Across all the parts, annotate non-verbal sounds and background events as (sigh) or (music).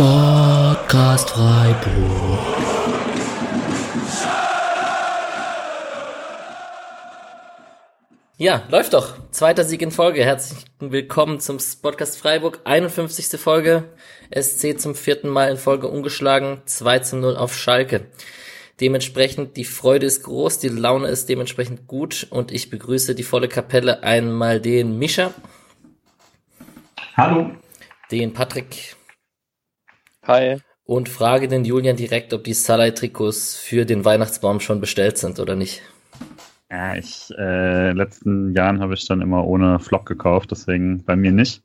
Sportcast Freiburg. Ja, läuft doch. Zweiter Sieg in Folge. Herzlich willkommen zum Podcast Freiburg. 51. Folge. SC zum vierten Mal in Folge ungeschlagen. 2 zu 0 auf Schalke. Dementsprechend, die Freude ist groß, die Laune ist dementsprechend gut und ich begrüße die volle Kapelle einmal den Mischa. Hallo. Den Patrick. Hi. Und frage den Julian direkt, ob die Salai-Trikots für den Weihnachtsbaum schon bestellt sind oder nicht. Ja, ich, äh, letzten Jahren habe ich dann immer ohne Flock gekauft, deswegen bei mir nicht.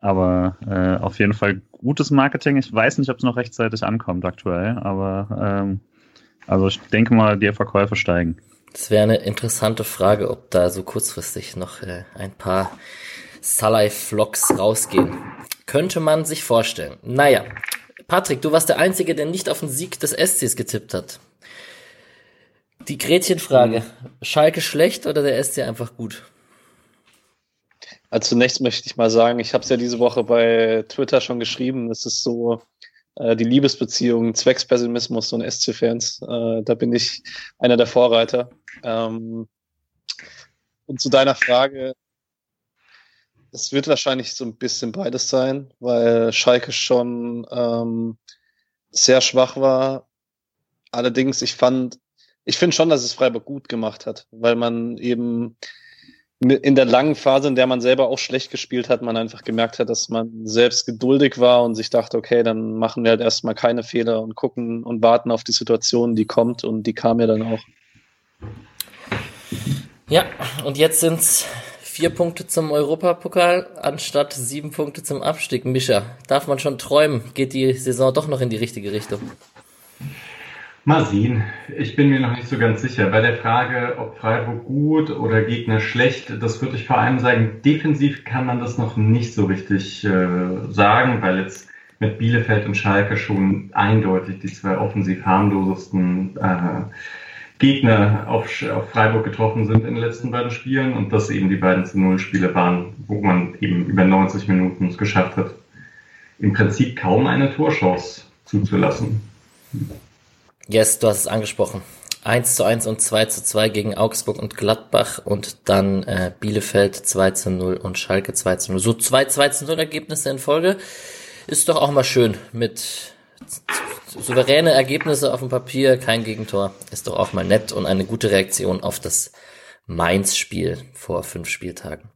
Aber äh, auf jeden Fall gutes Marketing. Ich weiß nicht, ob es noch rechtzeitig ankommt aktuell, aber ähm, also ich denke mal, die Verkäufe steigen. Das wäre eine interessante Frage, ob da so kurzfristig noch äh, ein paar Salai-Flocks rausgehen. Könnte man sich vorstellen. Naja, Patrick, du warst der Einzige, der nicht auf den Sieg des SCs getippt hat. Die Gretchenfrage. Schalke schlecht oder der SC einfach gut? Also zunächst möchte ich mal sagen, ich habe es ja diese Woche bei Twitter schon geschrieben, es ist so äh, die Liebesbeziehung, Zweckspessimismus und SC-Fans. Äh, da bin ich einer der Vorreiter. Ähm, und zu deiner Frage, es wird wahrscheinlich so ein bisschen beides sein, weil Schalke schon ähm, sehr schwach war. Allerdings, ich fand, ich finde schon, dass es Freiburg gut gemacht hat, weil man eben in der langen Phase, in der man selber auch schlecht gespielt hat, man einfach gemerkt hat, dass man selbst geduldig war und sich dachte, okay, dann machen wir halt erstmal keine Fehler und gucken und warten auf die Situation, die kommt und die kam ja dann auch. Ja, und jetzt sind es vier Punkte zum Europapokal anstatt sieben Punkte zum Abstieg. Mischa, darf man schon träumen? Geht die Saison doch noch in die richtige Richtung? Mal sehen. Ich bin mir noch nicht so ganz sicher. Bei der Frage, ob Freiburg gut oder Gegner schlecht, das würde ich vor allem sagen, defensiv kann man das noch nicht so richtig äh, sagen, weil jetzt mit Bielefeld und Schalke schon eindeutig die zwei offensiv harmlosesten äh, Gegner auf, auf Freiburg getroffen sind in den letzten beiden Spielen und das eben die beiden zu Null Spiele waren, wo man eben über 90 Minuten es geschafft hat, im Prinzip kaum eine Torchance zuzulassen. Yes, du hast es angesprochen. 1 zu 1 und 2 zu 2 gegen Augsburg und Gladbach und dann äh, Bielefeld 2 zu 0 und Schalke 2 zu 0. So zwei 2 zu 0 Ergebnisse in Folge. Ist doch auch mal schön mit souveräne Ergebnisse auf dem Papier, kein Gegentor. Ist doch auch mal nett und eine gute Reaktion auf das Mainz-Spiel vor fünf Spieltagen.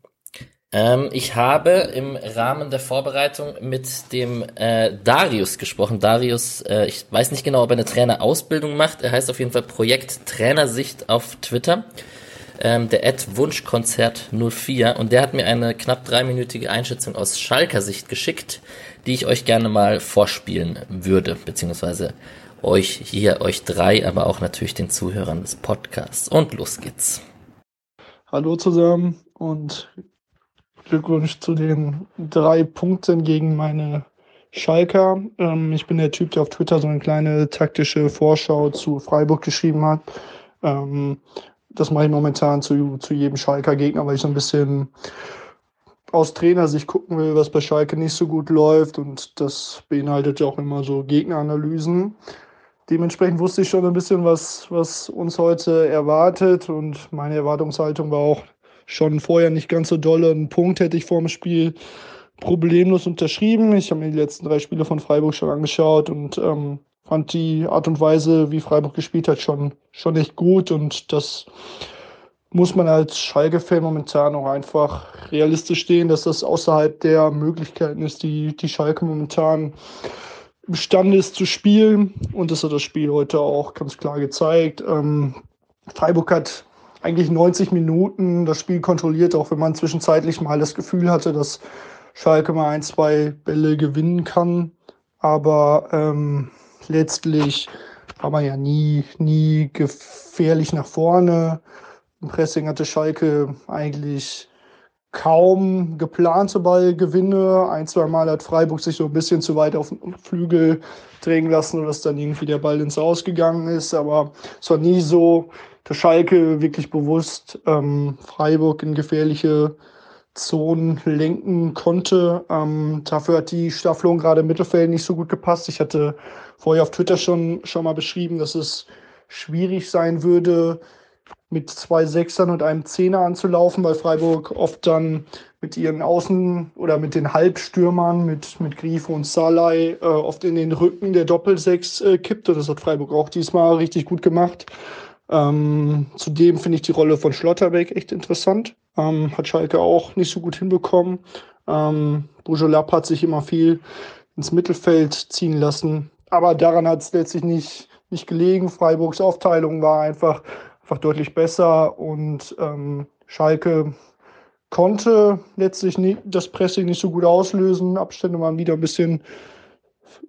Ähm, ich habe im Rahmen der Vorbereitung mit dem äh, Darius gesprochen. Darius, äh, ich weiß nicht genau, ob er eine Trainerausbildung macht. Er heißt auf jeden Fall Projekt Trainersicht auf Twitter. Ähm, der Ad Wunschkonzert 04 und der hat mir eine knapp dreiminütige Einschätzung aus Schalker Sicht geschickt, die ich euch gerne mal vorspielen würde, beziehungsweise euch hier, euch drei, aber auch natürlich den Zuhörern des Podcasts. Und los geht's. Hallo zusammen und Glückwunsch zu den drei Punkten gegen meine Schalker. Ähm, ich bin der Typ, der auf Twitter so eine kleine taktische Vorschau zu Freiburg geschrieben hat. Ähm, das mache ich momentan zu, zu jedem Schalker Gegner, weil ich so ein bisschen aus Trainersicht gucken will, was bei Schalke nicht so gut läuft. Und das beinhaltet ja auch immer so Gegneranalysen. Dementsprechend wusste ich schon ein bisschen, was, was uns heute erwartet. Und meine Erwartungshaltung war auch, schon vorher nicht ganz so dolle. Einen Punkt hätte ich vor dem Spiel problemlos unterschrieben. Ich habe mir die letzten drei Spiele von Freiburg schon angeschaut und ähm, fand die Art und Weise, wie Freiburg gespielt hat, schon, schon echt gut. Und das muss man als Schalke-Fan momentan auch einfach realistisch stehen, dass das außerhalb der Möglichkeiten ist, die, die Schalke momentan imstande ist zu spielen. Und das hat das Spiel heute auch ganz klar gezeigt. Ähm, Freiburg hat eigentlich 90 Minuten das Spiel kontrolliert, auch wenn man zwischenzeitlich mal das Gefühl hatte, dass Schalke mal ein, zwei Bälle gewinnen kann. Aber ähm, letztlich war man ja nie, nie gefährlich nach vorne. Im Pressing hatte Schalke eigentlich kaum geplante Ballgewinne. Ein, zwei Mal hat Freiburg sich so ein bisschen zu weit auf den Flügel drängen lassen, dass dann irgendwie der Ball ins Ausgegangen ist. Aber es war nie so, dass Schalke wirklich bewusst ähm, Freiburg in gefährliche Zonen lenken konnte. Ähm, dafür hat die Staffelung gerade im Mittelfeld nicht so gut gepasst. Ich hatte vorher auf Twitter schon, schon mal beschrieben, dass es schwierig sein würde, mit zwei Sechsern und einem Zehner anzulaufen, weil Freiburg oft dann mit ihren Außen- oder mit den Halbstürmern, mit, mit Grifo und Salai, äh, oft in den Rücken der Doppelsechs äh, kippt. Und das hat Freiburg auch diesmal richtig gut gemacht. Ähm, zudem finde ich die Rolle von Schlotterbeck echt interessant. Ähm, hat Schalke auch nicht so gut hinbekommen. Ähm, Bujolab hat sich immer viel ins Mittelfeld ziehen lassen. Aber daran hat es letztlich nicht, nicht gelegen. Freiburgs Aufteilung war einfach, einfach deutlich besser und ähm, Schalke konnte letztlich nie, das Pressing nicht so gut auslösen. Abstände waren wieder ein bisschen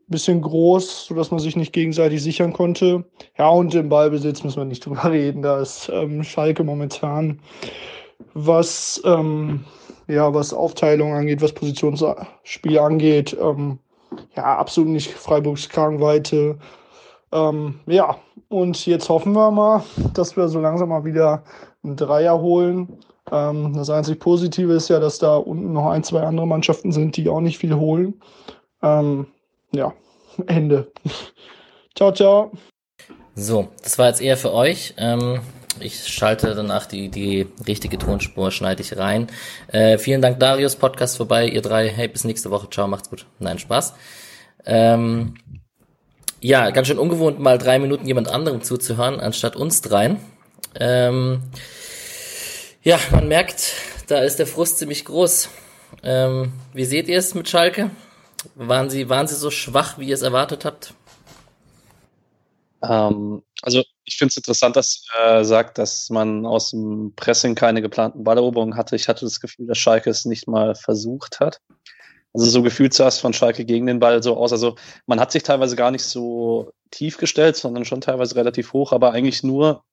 bisschen groß, sodass man sich nicht gegenseitig sichern konnte. Ja, und im Ballbesitz müssen wir nicht (laughs) drüber reden. Da ist ähm, Schalke momentan, was, ähm, ja, was Aufteilung angeht, was Positionsspiel angeht, ähm, ja, absolut nicht Freiburgs Kragenweite. Ähm, ja, und jetzt hoffen wir mal, dass wir so langsam mal wieder einen Dreier holen. Ähm, das einzig Positive ist ja, dass da unten noch ein, zwei andere Mannschaften sind, die auch nicht viel holen. Ähm, ja, (laughs) Ende. ciao, ciao. So, das war jetzt eher für euch. Ähm, ich schalte danach die, die richtige Tonspur, schneide ich rein. Äh, vielen Dank, Darius. Podcast vorbei. Ihr drei, hey, bis nächste Woche. Ciao, macht's gut. Nein, Spaß. Ähm, ja, ganz schön ungewohnt, mal drei Minuten jemand anderem zuzuhören, anstatt uns dreien. Ähm, ja, man merkt, da ist der Frust ziemlich groß. Ähm, wie seht ihr es mit Schalke? Waren sie, waren sie so schwach, wie ihr es erwartet habt? Ähm, also ich finde es interessant, dass er sagt, dass man aus dem Pressing keine geplanten Balleroberungen hatte. Ich hatte das Gefühl, dass Schalke es nicht mal versucht hat. Also so gefühlt zuerst von Schalke gegen den Ball so aus. Also man hat sich teilweise gar nicht so tief gestellt, sondern schon teilweise relativ hoch, aber eigentlich nur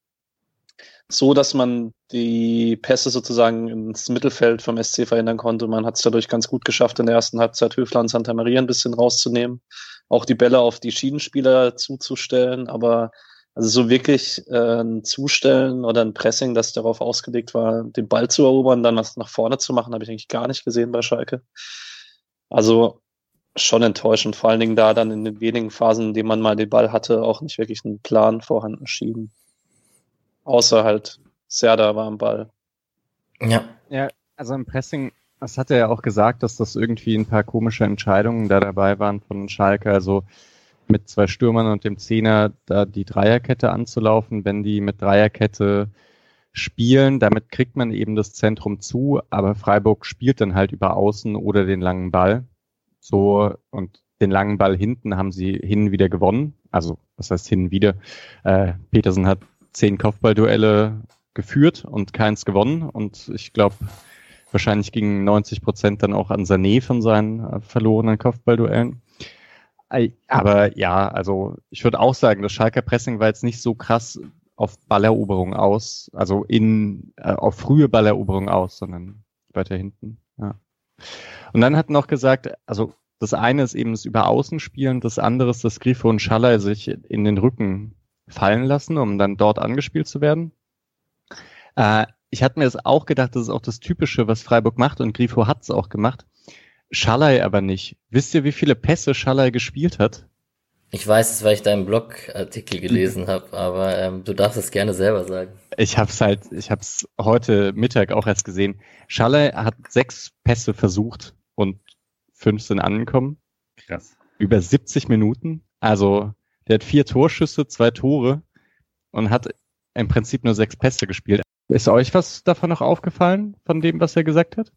so, dass man die Pässe sozusagen ins Mittelfeld vom SC verhindern konnte. Man hat es dadurch ganz gut geschafft, in der ersten Halbzeit Höfler und Santa Maria ein bisschen rauszunehmen, auch die Bälle auf die Schienenspieler zuzustellen, aber also so wirklich äh, ein Zustellen oder ein Pressing, das darauf ausgelegt war, den Ball zu erobern, dann was nach vorne zu machen, habe ich eigentlich gar nicht gesehen bei Schalke. Also schon enttäuschend, vor allen Dingen da dann in den wenigen Phasen, in denen man mal den Ball hatte, auch nicht wirklich einen Plan vorhanden schieben. Außer halt Serda war am Ball. Ja. Ja, also im Pressing, das hat er ja auch gesagt, dass das irgendwie ein paar komische Entscheidungen da dabei waren von Schalke. Also mit zwei Stürmern und dem Zehner da die Dreierkette anzulaufen, wenn die mit Dreierkette spielen, damit kriegt man eben das Zentrum zu, aber Freiburg spielt dann halt über Außen oder den langen Ball. So, und den langen Ball hinten haben sie hin wieder gewonnen. Also, was heißt hin wieder? Äh, Petersen hat zehn Kopfballduelle geführt und keins gewonnen. Und ich glaube, wahrscheinlich gingen 90 Prozent dann auch an Sané von seinen äh, verlorenen Kopfballduellen. Aber ja, also ich würde auch sagen, das Schalker Pressing war jetzt nicht so krass auf Balleroberung aus, also in äh, auf frühe Balleroberung aus, sondern weiter hinten. Ja. Und dann hat noch gesagt, also das eine ist eben das über Außen spielen, das andere ist, dass Grifo und Schaller sich in den Rücken fallen lassen, um dann dort angespielt zu werden. Äh, ich hatte mir das auch gedacht, das ist auch das Typische, was Freiburg macht und Grifo hat es auch gemacht. Schallei aber nicht. Wisst ihr, wie viele Pässe Schallei gespielt hat? Ich weiß es, weil ich deinen Blogartikel gelesen habe, aber ähm, du darfst es gerne selber sagen. Ich habe es halt, ich habe es heute Mittag auch erst gesehen. Schallei hat sechs Pässe versucht und fünf sind angekommen. Krass. Über 70 Minuten. Also der hat vier Torschüsse, zwei Tore und hat im Prinzip nur sechs Pässe gespielt. Ist euch was davon noch aufgefallen, von dem, was er gesagt hat?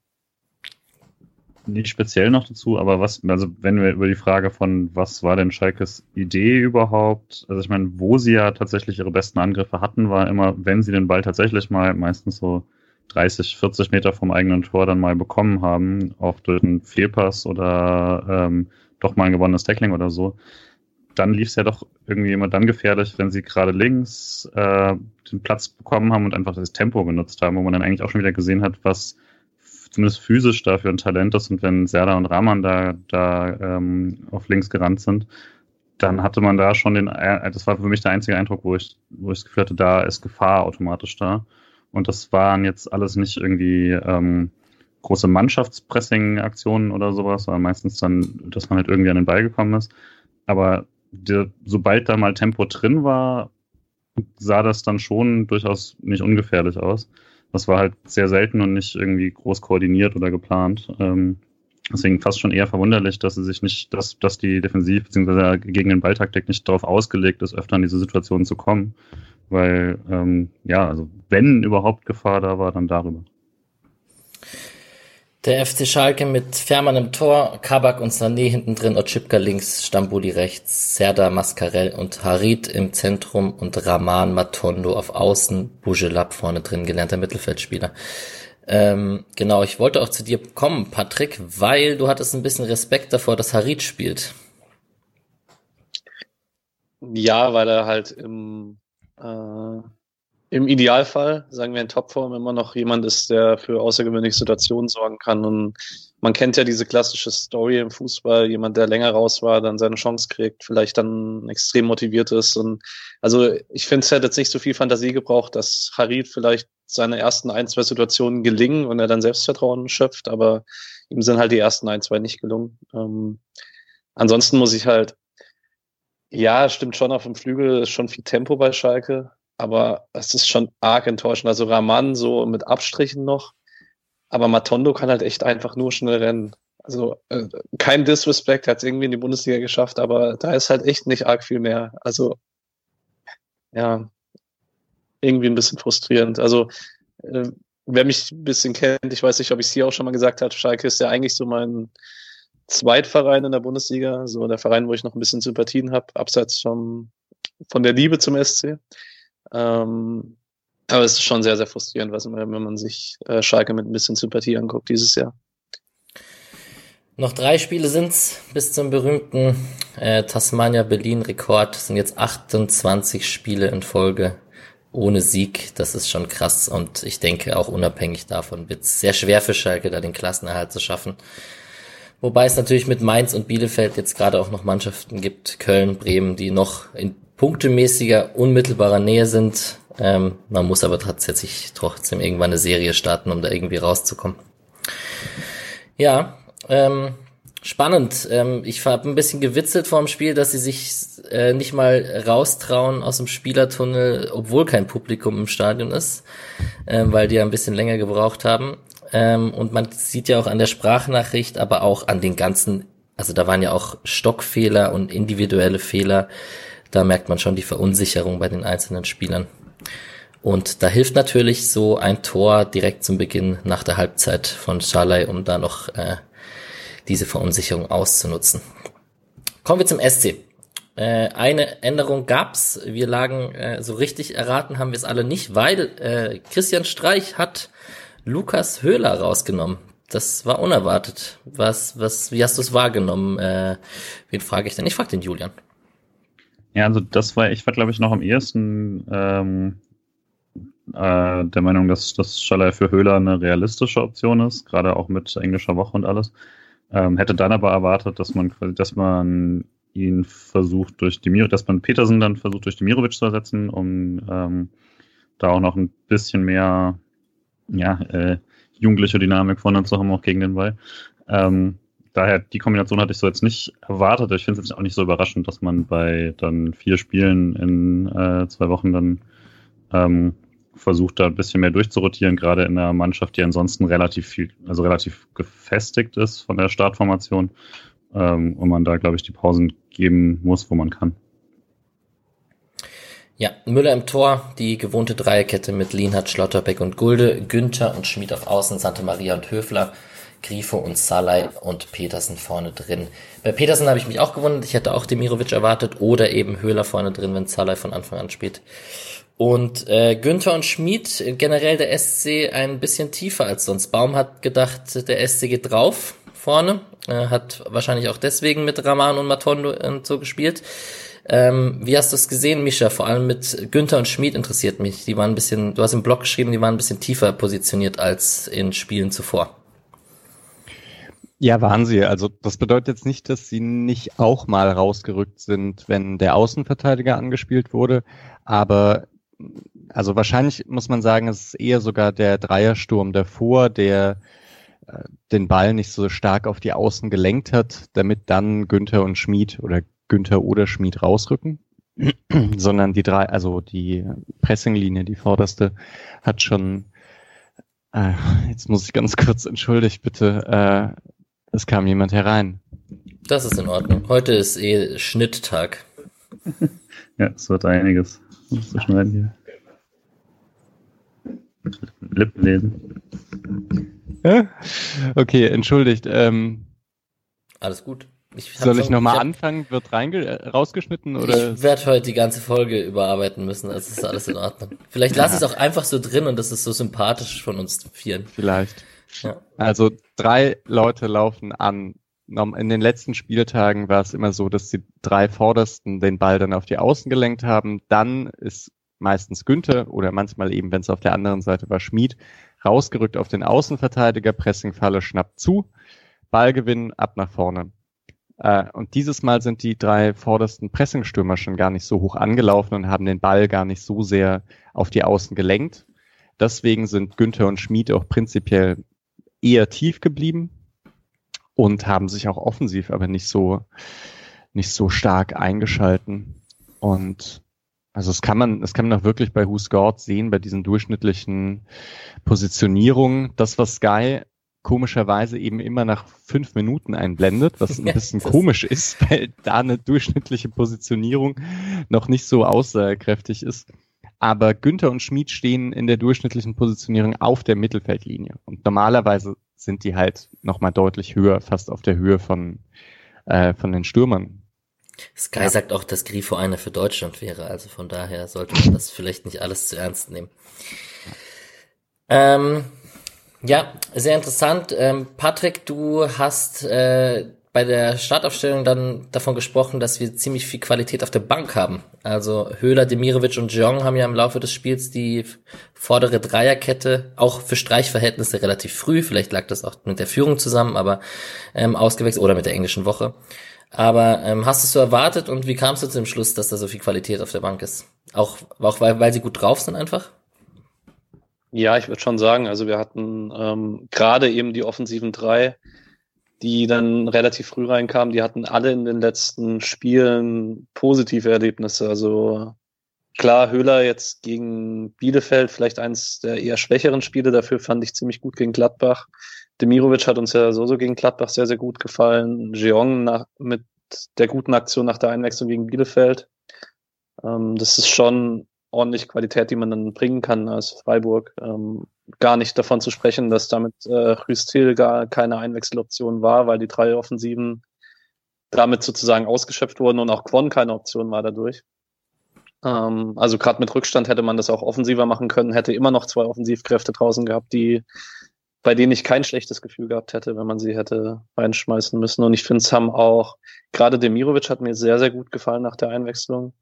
Nicht speziell noch dazu, aber was, also wenn wir über die Frage von, was war denn Schalkes Idee überhaupt, also ich meine, wo sie ja tatsächlich ihre besten Angriffe hatten, war immer, wenn sie den Ball tatsächlich mal meistens so 30, 40 Meter vom eigenen Tor dann mal bekommen haben, oft durch einen Fehlpass oder ähm, doch mal ein gewonnenes Tackling oder so, dann lief es ja doch irgendwie immer dann gefährlich, wenn sie gerade links äh, den Platz bekommen haben und einfach das Tempo genutzt haben, wo man dann eigentlich auch schon wieder gesehen hat, was zumindest physisch dafür ein Talent ist. Und wenn Serda und Rahman da, da ähm, auf links gerannt sind, dann hatte man da schon den, äh, das war für mich der einzige Eindruck, wo ich, wo ich das Gefühl hatte, da ist Gefahr automatisch da. Und das waren jetzt alles nicht irgendwie ähm, große Mannschaftspressing-Aktionen oder sowas, sondern meistens dann, dass man halt irgendwie an den Ball gekommen ist. Aber der, sobald da mal Tempo drin war, sah das dann schon durchaus nicht ungefährlich aus. Das war halt sehr selten und nicht irgendwie groß koordiniert oder geplant. Ähm, deswegen fast schon eher verwunderlich, dass sie sich nicht, dass, dass die Defensiv- bzw. gegen den Balltaktik nicht darauf ausgelegt ist, öfter in diese Situation zu kommen. Weil, ähm, ja, also wenn überhaupt Gefahr da war, dann darüber. Der FC Schalke mit Fährmann im Tor, Kabak und Sané hinten drin, Otschipka links, Stambuli rechts, Serda, Mascarell und Harit im Zentrum und Raman Matondo auf Außen, Bujelab vorne drin, gelernter Mittelfeldspieler. Ähm, genau, ich wollte auch zu dir kommen, Patrick, weil du hattest ein bisschen Respekt davor, dass Harit spielt. Ja, weil er halt im äh, im Idealfall, sagen wir in Topform, immer noch jemand ist, der für außergewöhnliche Situationen sorgen kann. Und man kennt ja diese klassische Story im Fußball, jemand, der länger raus war, dann seine Chance kriegt, vielleicht dann extrem motiviert ist. Und also ich finde, es hätte jetzt nicht so viel Fantasie gebraucht, dass Harid vielleicht seine ersten ein, zwei Situationen gelingen und er dann Selbstvertrauen schöpft, aber ihm sind halt die ersten ein, zwei nicht gelungen. Ähm, ansonsten muss ich halt, ja, stimmt schon, auf dem Flügel ist schon viel Tempo bei Schalke aber es ist schon arg enttäuschend. Also Raman so mit Abstrichen noch, aber Matondo kann halt echt einfach nur schnell rennen. Also äh, kein Disrespect, hat es irgendwie in die Bundesliga geschafft, aber da ist halt echt nicht arg viel mehr. Also ja, irgendwie ein bisschen frustrierend. Also äh, wer mich ein bisschen kennt, ich weiß nicht, ob ich es hier auch schon mal gesagt habe, Schalke ist ja eigentlich so mein Zweitverein in der Bundesliga, so der Verein, wo ich noch ein bisschen Sympathien habe, abseits vom, von der Liebe zum SC. Ähm, aber es ist schon sehr, sehr frustrierend, was, wenn man sich äh, Schalke mit ein bisschen Sympathie anguckt dieses Jahr. Noch drei Spiele sind's bis zum berühmten äh, Tasmania Berlin Rekord. Das sind jetzt 28 Spiele in Folge ohne Sieg. Das ist schon krass und ich denke auch unabhängig davon wird es sehr schwer für Schalke da den Klassenerhalt zu schaffen. Wobei es natürlich mit Mainz und Bielefeld jetzt gerade auch noch Mannschaften gibt, Köln, Bremen, die noch in punktemäßiger, unmittelbarer Nähe sind. Ähm, man muss aber tatsächlich trotzdem irgendwann eine Serie starten, um da irgendwie rauszukommen. Ja, ähm, spannend. Ähm, ich habe ein bisschen gewitzelt vor dem Spiel, dass sie sich äh, nicht mal raustrauen aus dem Spielertunnel, obwohl kein Publikum im Stadion ist, ähm, weil die ja ein bisschen länger gebraucht haben. Ähm, und man sieht ja auch an der Sprachnachricht, aber auch an den ganzen, also da waren ja auch Stockfehler und individuelle Fehler da merkt man schon die Verunsicherung bei den einzelnen Spielern. Und da hilft natürlich so ein Tor direkt zum Beginn nach der Halbzeit von Schalay, um da noch äh, diese Verunsicherung auszunutzen. Kommen wir zum SC. Äh, eine Änderung gab's. Wir lagen äh, so richtig erraten haben wir es alle nicht, weil äh, Christian Streich hat Lukas Höhler rausgenommen. Das war unerwartet. Was, was, wie hast du es wahrgenommen? Äh, wen frage ich denn? Ich frage den Julian. Ja, also das war, ich war glaube ich noch am ehesten ähm, äh, der Meinung, dass das Schaller für Höhler eine realistische Option ist, gerade auch mit englischer Woche und alles. Ähm, hätte dann aber erwartet, dass man dass man ihn versucht durch Demir, dass man Petersen dann versucht durch Demirovic zu ersetzen, um ähm, da auch noch ein bisschen mehr ja, äh, jugendliche Dynamik vorne zu haben, auch gegen den Ball. Ähm, daher, die Kombination hatte ich so jetzt nicht erwartet. Ich finde es jetzt auch nicht so überraschend, dass man bei dann vier Spielen in äh, zwei Wochen dann ähm, versucht, da ein bisschen mehr durchzurotieren, gerade in einer Mannschaft, die ansonsten relativ viel, also relativ gefestigt ist von der Startformation. Ähm, und man da, glaube ich, die Pausen geben muss, wo man kann. Ja, Müller im Tor, die gewohnte Dreierkette mit Lienhardt, Schlotterbeck und Gulde, Günther und Schmid auf Außen, Santa Maria und Höfler Grifo und Salai und Petersen vorne drin. Bei Petersen habe ich mich auch gewundert. Ich hätte auch Demirovic erwartet oder eben Höhler vorne drin, wenn Salai von Anfang an spielt. Und äh, Günther und Schmid, generell der SC ein bisschen tiefer als sonst. Baum hat gedacht, der SC geht drauf vorne. Äh, hat wahrscheinlich auch deswegen mit Raman und Matondo und so gespielt. Ähm, wie hast du es gesehen, Mischa? Vor allem mit Günther und Schmid interessiert mich. Die waren ein bisschen, du hast im Blog geschrieben, die waren ein bisschen tiefer positioniert als in Spielen zuvor. Ja, waren sie. Also das bedeutet jetzt nicht, dass sie nicht auch mal rausgerückt sind, wenn der Außenverteidiger angespielt wurde. Aber also wahrscheinlich muss man sagen, es ist eher sogar der Dreiersturm davor, der äh, den Ball nicht so stark auf die Außen gelenkt hat, damit dann Günther und Schmid oder Günther oder Schmid rausrücken, (clears throat) sondern die drei, also die Pressinglinie, die vorderste, hat schon, äh, jetzt muss ich ganz kurz entschuldigt bitte, äh, es kam jemand herein. Das ist in Ordnung. Heute ist eh Schnitttag. (laughs) ja, es wird einiges zu schneiden hier. Lippen lesen. Ja? Okay, entschuldigt. Ähm, Alles gut. Ich soll ich nochmal anfangen? Wird äh, rausgeschnitten oder? Ich werde heute die ganze Folge überarbeiten müssen. Das ist alles in Ordnung. Vielleicht lasse ich es auch einfach so drin und das ist so sympathisch von uns vieren. Vielleicht. Also drei Leute laufen an. In den letzten Spieltagen war es immer so, dass die drei Vordersten den Ball dann auf die Außen gelenkt haben. Dann ist meistens Günther oder manchmal eben, wenn es auf der anderen Seite war, Schmied, rausgerückt auf den Außenverteidiger, Pressingfalle schnappt zu, Ballgewinn ab nach vorne. Äh, und dieses Mal sind die drei vordersten Pressingstürmer schon gar nicht so hoch angelaufen und haben den Ball gar nicht so sehr auf die Außen gelenkt. Deswegen sind Günther und Schmied auch prinzipiell eher tief geblieben und haben sich auch offensiv aber nicht so, nicht so stark eingeschalten. Und also das kann man, das kann man auch wirklich bei Who Scored sehen, bei diesen durchschnittlichen Positionierungen. Das, was Sky komischerweise eben immer nach fünf Minuten einblendet, was ein (laughs) bisschen komisch ist, weil da eine durchschnittliche Positionierung noch nicht so aussagekräftig ist. Aber Günther und Schmid stehen in der durchschnittlichen Positionierung auf der Mittelfeldlinie. Und normalerweise sind die halt nochmal deutlich höher, fast auf der Höhe von, äh, von den Stürmern. Sky ja. sagt auch, dass Grifo einer für Deutschland wäre, also von daher sollte man das vielleicht nicht alles zu ernst nehmen. Ähm, ja, sehr interessant. Ähm, Patrick, du hast äh, bei der Startaufstellung dann davon gesprochen, dass wir ziemlich viel Qualität auf der Bank haben. Also Höhler, Demirovic und Jong haben ja im Laufe des Spiels die vordere Dreierkette auch für Streichverhältnisse relativ früh, vielleicht lag das auch mit der Führung zusammen, aber ähm, ausgewechselt oder mit der englischen Woche. Aber ähm, hast du es so erwartet und wie kamst du zum Schluss, dass da so viel Qualität auf der Bank ist? Auch, auch weil, weil sie gut drauf sind einfach? Ja, ich würde schon sagen, also wir hatten ähm, gerade eben die offensiven drei, die dann relativ früh reinkamen, die hatten alle in den letzten Spielen positive Erlebnisse. Also klar, Höhler jetzt gegen Bielefeld, vielleicht eins der eher schwächeren Spiele, dafür fand ich ziemlich gut gegen Gladbach. Demirovic hat uns ja so, so gegen Gladbach sehr, sehr gut gefallen. Jeong nach, mit der guten Aktion nach der Einwechslung gegen Bielefeld. Ähm, das ist schon ordentlich Qualität, die man dann bringen kann als Freiburg. Ähm, gar nicht davon zu sprechen, dass damit äh, Rüstil gar keine Einwechseloption war, weil die drei Offensiven damit sozusagen ausgeschöpft wurden und auch Quon keine Option war dadurch. Ähm, also gerade mit Rückstand hätte man das auch offensiver machen können, hätte immer noch zwei Offensivkräfte draußen gehabt, die bei denen ich kein schlechtes Gefühl gehabt hätte, wenn man sie hätte reinschmeißen müssen. Und ich finde, es haben auch, gerade Demirovic hat mir sehr, sehr gut gefallen nach der Einwechslung.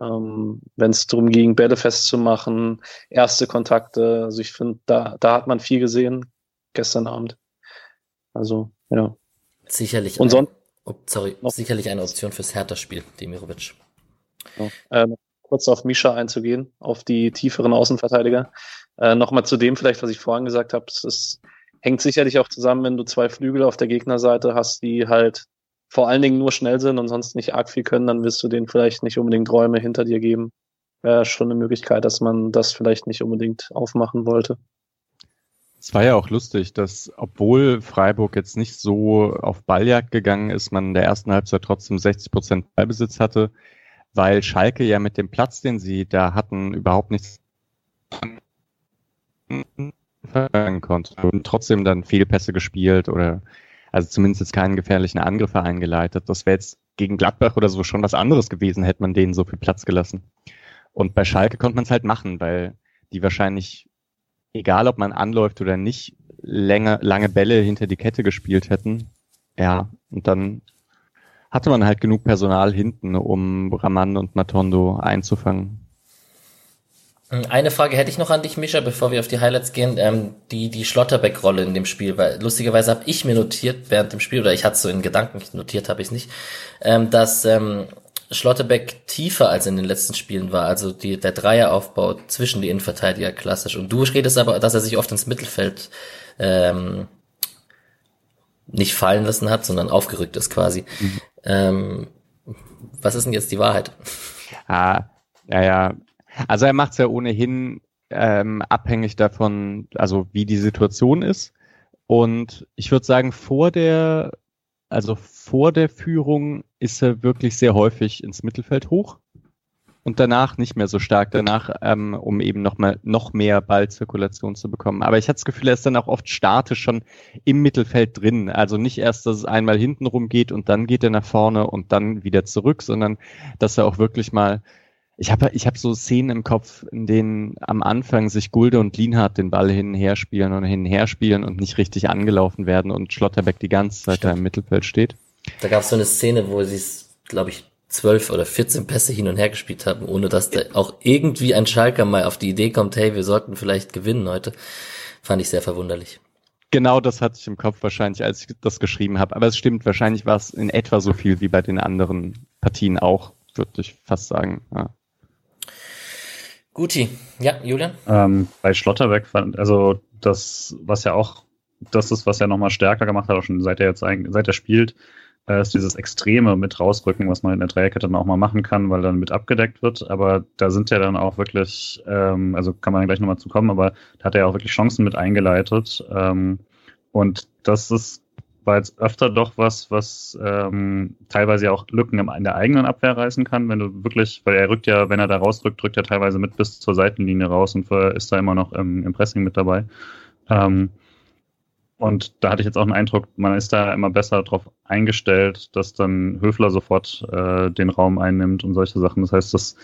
Ähm, wenn es darum ging, Bälle festzumachen, erste Kontakte. Also ich finde, da, da hat man viel gesehen gestern Abend. Also, ja. Sicherlich. Und sonst, oh, sorry, noch, sicherlich eine Option fürs Hertha-Spiel, Demirovic. Äh, kurz auf Mischa einzugehen, auf die tieferen Außenverteidiger. Äh, Nochmal zu dem vielleicht, was ich vorhin gesagt habe. Es hängt sicherlich auch zusammen, wenn du zwei Flügel auf der Gegnerseite hast, die halt vor allen Dingen nur schnell sind und sonst nicht arg viel können, dann wirst du denen vielleicht nicht unbedingt Räume hinter dir geben. Wäre schon eine Möglichkeit, dass man das vielleicht nicht unbedingt aufmachen wollte. Es war ja auch lustig, dass obwohl Freiburg jetzt nicht so auf Balljagd gegangen ist, man in der ersten Halbzeit trotzdem 60 Prozent Ballbesitz hatte, weil Schalke ja mit dem Platz, den sie da hatten, überhaupt nichts konnte und trotzdem dann Fehlpässe gespielt oder also zumindest jetzt keinen gefährlichen Angriffe eingeleitet. Das wäre jetzt gegen Gladbach oder so schon was anderes gewesen, hätte man denen so viel Platz gelassen. Und bei Schalke konnte man es halt machen, weil die wahrscheinlich, egal ob man anläuft oder nicht, länger, lange Bälle hinter die Kette gespielt hätten. Ja, und dann hatte man halt genug Personal hinten, um Raman und Matondo einzufangen. Eine Frage hätte ich noch an dich, Mischa, bevor wir auf die Highlights gehen. Ähm, die die Schlotterbeck-Rolle in dem Spiel, weil lustigerweise habe ich mir notiert während dem Spiel, oder ich hatte es so in Gedanken, notiert habe ich es nicht, ähm, dass ähm, Schlotterbeck tiefer als in den letzten Spielen war. Also die, der Dreieraufbau zwischen die Innenverteidiger klassisch. Und du redest aber, dass er sich oft ins Mittelfeld ähm, nicht fallen lassen hat, sondern aufgerückt ist quasi. Mhm. Ähm, was ist denn jetzt die Wahrheit? Ah, ja, ja. Also er macht es ja ohnehin ähm, abhängig davon, also wie die Situation ist. Und ich würde sagen, vor der, also vor der Führung ist er wirklich sehr häufig ins Mittelfeld hoch und danach nicht mehr so stark. Danach, ähm, um eben noch mal noch mehr Ballzirkulation zu bekommen. Aber ich hatte das Gefühl, er ist dann auch oft statisch schon im Mittelfeld drin. Also nicht erst, dass es einmal hinten rum geht und dann geht er nach vorne und dann wieder zurück, sondern dass er auch wirklich mal ich habe ich hab so Szenen im Kopf, in denen am Anfang sich Gulde und Lienhardt den Ball hin und her spielen und hin und her spielen und nicht richtig angelaufen werden und Schlotterbeck die ganze Zeit Stimmt. da im Mittelfeld steht. Da gab es so eine Szene, wo sie es, glaube ich, zwölf oder 14 Pässe hin und her gespielt haben, ohne dass da auch irgendwie ein Schalker mal auf die Idee kommt, hey, wir sollten vielleicht gewinnen heute. Fand ich sehr verwunderlich. Genau das hatte ich im Kopf wahrscheinlich, als ich das geschrieben habe. Aber es stimmt, wahrscheinlich war es in etwa so viel wie bei den anderen Partien auch, würde ich fast sagen. Ja. Guti. Ja, Julian? Ähm, bei Schlotterbeck fand, also das, was ja auch, das ist, was er nochmal stärker gemacht hat, auch schon seit er jetzt seit er spielt, äh, ist dieses Extreme mit rausrücken, was man in der Dreierkette dann auch mal machen kann, weil dann mit abgedeckt wird. Aber da sind ja dann auch wirklich, ähm, also kann man gleich nochmal zu kommen, aber da hat er auch wirklich Chancen mit eingeleitet. Ähm, und das ist war jetzt öfter doch was, was ähm, teilweise auch Lücken in der eigenen Abwehr reißen kann, wenn du wirklich, weil er rückt ja, wenn er da rausrückt, rückt er teilweise mit bis zur Seitenlinie raus und ist da immer noch im, im Pressing mit dabei. Ähm, und da hatte ich jetzt auch einen Eindruck, man ist da immer besser darauf eingestellt, dass dann Höfler sofort äh, den Raum einnimmt und solche Sachen. Das heißt, dass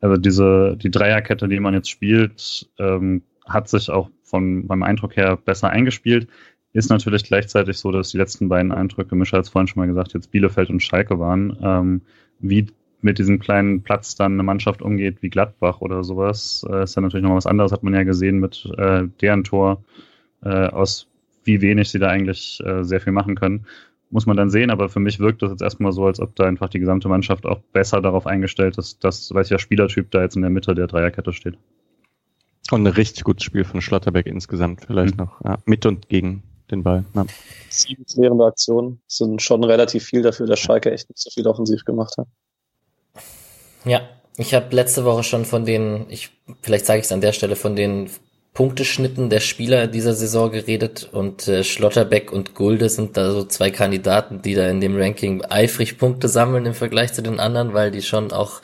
also diese die Dreierkette, die man jetzt spielt, ähm, hat sich auch von meinem Eindruck her besser eingespielt. Ist natürlich gleichzeitig so, dass die letzten beiden Eindrücke, Mischa hat es vorhin schon mal gesagt, jetzt Bielefeld und Schalke waren. Ähm, wie mit diesem kleinen Platz dann eine Mannschaft umgeht wie Gladbach oder sowas, äh, ist ja natürlich noch was anderes, hat man ja gesehen mit äh, deren Tor, äh, aus wie wenig sie da eigentlich äh, sehr viel machen können. Muss man dann sehen, aber für mich wirkt das jetzt erstmal so, als ob da einfach die gesamte Mannschaft auch besser darauf eingestellt ist, dass welcher Spielertyp da jetzt in der Mitte der Dreierkette steht. Und ein richtig gutes Spiel von Schlotterbeck insgesamt, vielleicht mhm. noch ja, mit und gegen den Ball. Ja. Sieben klärende Aktionen sind schon relativ viel dafür, dass Schalke echt nicht so viel offensiv gemacht hat. Ja, ich habe letzte Woche schon von den, ich vielleicht sage ich es an der Stelle, von den Punkteschnitten der Spieler dieser Saison geredet und äh, Schlotterbeck und Gulde sind da so zwei Kandidaten, die da in dem Ranking eifrig Punkte sammeln im Vergleich zu den anderen, weil die schon auch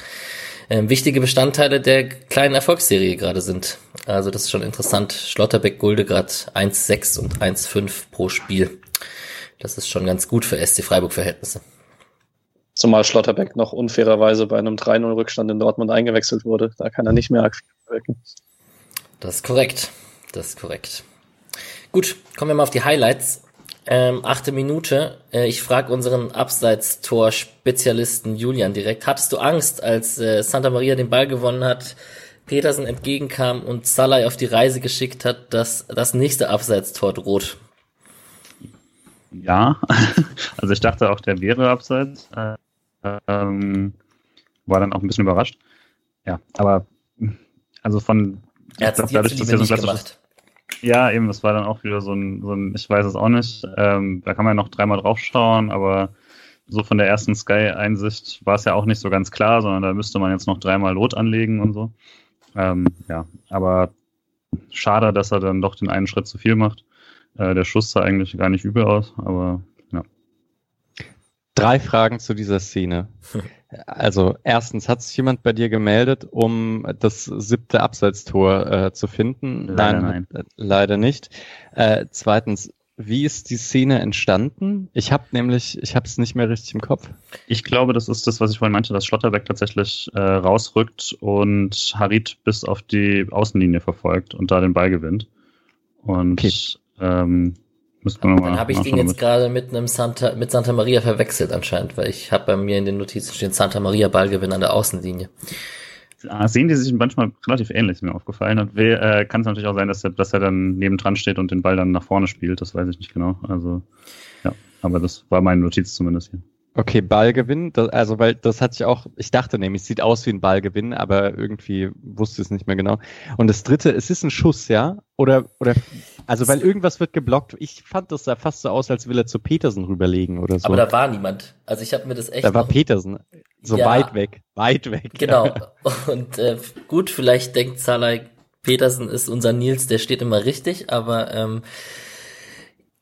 äh, wichtige Bestandteile der kleinen Erfolgsserie gerade sind. Also das ist schon interessant. Schlotterbeck Gulde gerade 1,6 und 1,5 pro Spiel. Das ist schon ganz gut für SC Freiburg-Verhältnisse. Zumal Schlotterbeck noch unfairerweise bei einem 3-0-Rückstand in Dortmund eingewechselt wurde. Da kann er nicht mehr aktiv wirken. Das ist korrekt. Das ist korrekt. Gut, kommen wir mal auf die Highlights. Ähm, achte Minute. Äh, ich frage unseren Abseits-Tor-Spezialisten Julian direkt. Hattest du Angst, als äh, Santa Maria den Ball gewonnen hat, Petersen entgegenkam und Salai auf die Reise geschickt hat, dass das nächste Abseits-Tor droht? Ja, (laughs) also ich dachte auch, der wäre Abseits. Äh, ähm, war dann auch ein bisschen überrascht. Ja, aber also von er hat dadurch, dass ja so ein klassisches ja, eben, das war dann auch wieder so ein, so ein ich weiß es auch nicht. Ähm, da kann man ja noch dreimal draufschauen, aber so von der ersten Sky-Einsicht war es ja auch nicht so ganz klar, sondern da müsste man jetzt noch dreimal Lot anlegen und so. Ähm, ja, aber schade, dass er dann doch den einen Schritt zu viel macht. Äh, der Schuss sah eigentlich gar nicht übel aus, aber ja. Drei Fragen zu dieser Szene. (laughs) Also erstens, hat sich jemand bei dir gemeldet, um das siebte Abseitstor äh, zu finden? Leider nein, nein. leider nicht. Äh, zweitens, wie ist die Szene entstanden? Ich habe nämlich, ich habe es nicht mehr richtig im Kopf. Ich glaube, das ist das, was ich vorhin meinte, dass Schlotterbeck tatsächlich äh, rausrückt und Harit bis auf die Außenlinie verfolgt und da den Ball gewinnt. Und okay. ähm, Müsste man Dann habe ich den jetzt gerade mit einem Santa, mit Santa Maria verwechselt anscheinend, weil ich habe bei mir in den Notizen stehen Santa Maria Ballgewinn an der Außenlinie. Ah, sehen die sich manchmal relativ ähnlich, ist mir aufgefallen. Und äh, kann es natürlich auch sein, dass er, dass er dann nebendran steht und den Ball dann nach vorne spielt, das weiß ich nicht genau. Also, ja, aber das war meine Notiz zumindest hier. Okay, Ballgewinn, das, also weil das hatte ich auch, ich dachte nämlich, es sieht aus wie ein Ballgewinn, aber irgendwie wusste es nicht mehr genau. Und das dritte, es ist ein Schuss, ja? Oder, oder Also, weil irgendwas wird geblockt. Ich fand das sah fast so aus, als will er zu Petersen rüberlegen oder so. Aber da war niemand. Also ich habe mir das echt. Da war Petersen. So ja, weit weg. Weit weg. Genau. Und äh, gut, vielleicht denkt Salah, Petersen ist unser Nils, der steht immer richtig, aber ähm,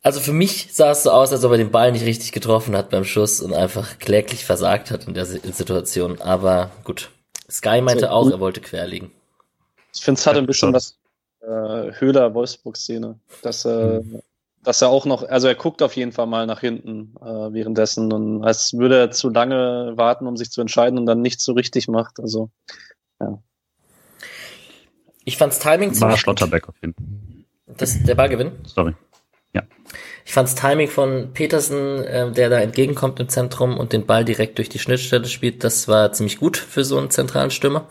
also für mich sah es so aus, als ob er den Ball nicht richtig getroffen hat beim Schuss und einfach kläglich versagt hat in der Situation. Aber gut. Sky meinte so, auch, er wollte querlegen. Ich finde, es hat ein bisschen was äh, Höhler-Wolfsburg-Szene, dass, äh, mhm. dass er auch noch, also er guckt auf jeden Fall mal nach hinten äh, währenddessen und als würde er zu lange warten, um sich zu entscheiden und dann nicht so richtig macht. Also, ja. Ich fand's Timing War Schlotterbeck auf jeden Fall. Das, der Ballgewinn? Sorry. Ja. Ich fand's Timing von Petersen, äh, der da entgegenkommt im Zentrum und den Ball direkt durch die Schnittstelle spielt, das war ziemlich gut für so einen zentralen Stürmer.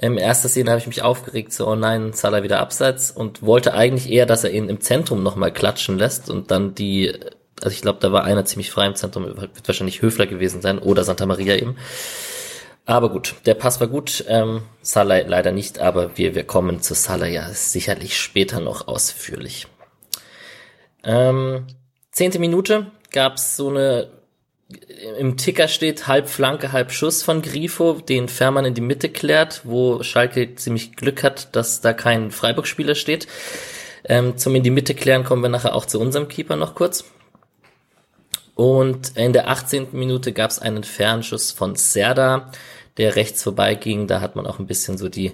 Im ersten Szene habe ich mich aufgeregt, so, oh nein, Salah wieder abseits und wollte eigentlich eher, dass er ihn im Zentrum nochmal klatschen lässt und dann die, also ich glaube, da war einer ziemlich frei im Zentrum, wird wahrscheinlich Höfler gewesen sein oder Santa Maria eben. Aber gut, der Pass war gut, ähm, Salah leider nicht, aber wir, wir kommen zu Salah ja sicherlich später noch ausführlich. Ähm, zehnte Minute gab's so eine im Ticker steht halb Flanke, halb Schuss von Grifo, den Fährmann in die Mitte klärt, wo Schalke ziemlich Glück hat, dass da kein Freiburg-Spieler steht. Ähm, zum in die Mitte klären kommen wir nachher auch zu unserem Keeper noch kurz. Und in der 18. Minute gab es einen Fernschuss von Serda, der rechts vorbeiging. Da hat man auch ein bisschen so die,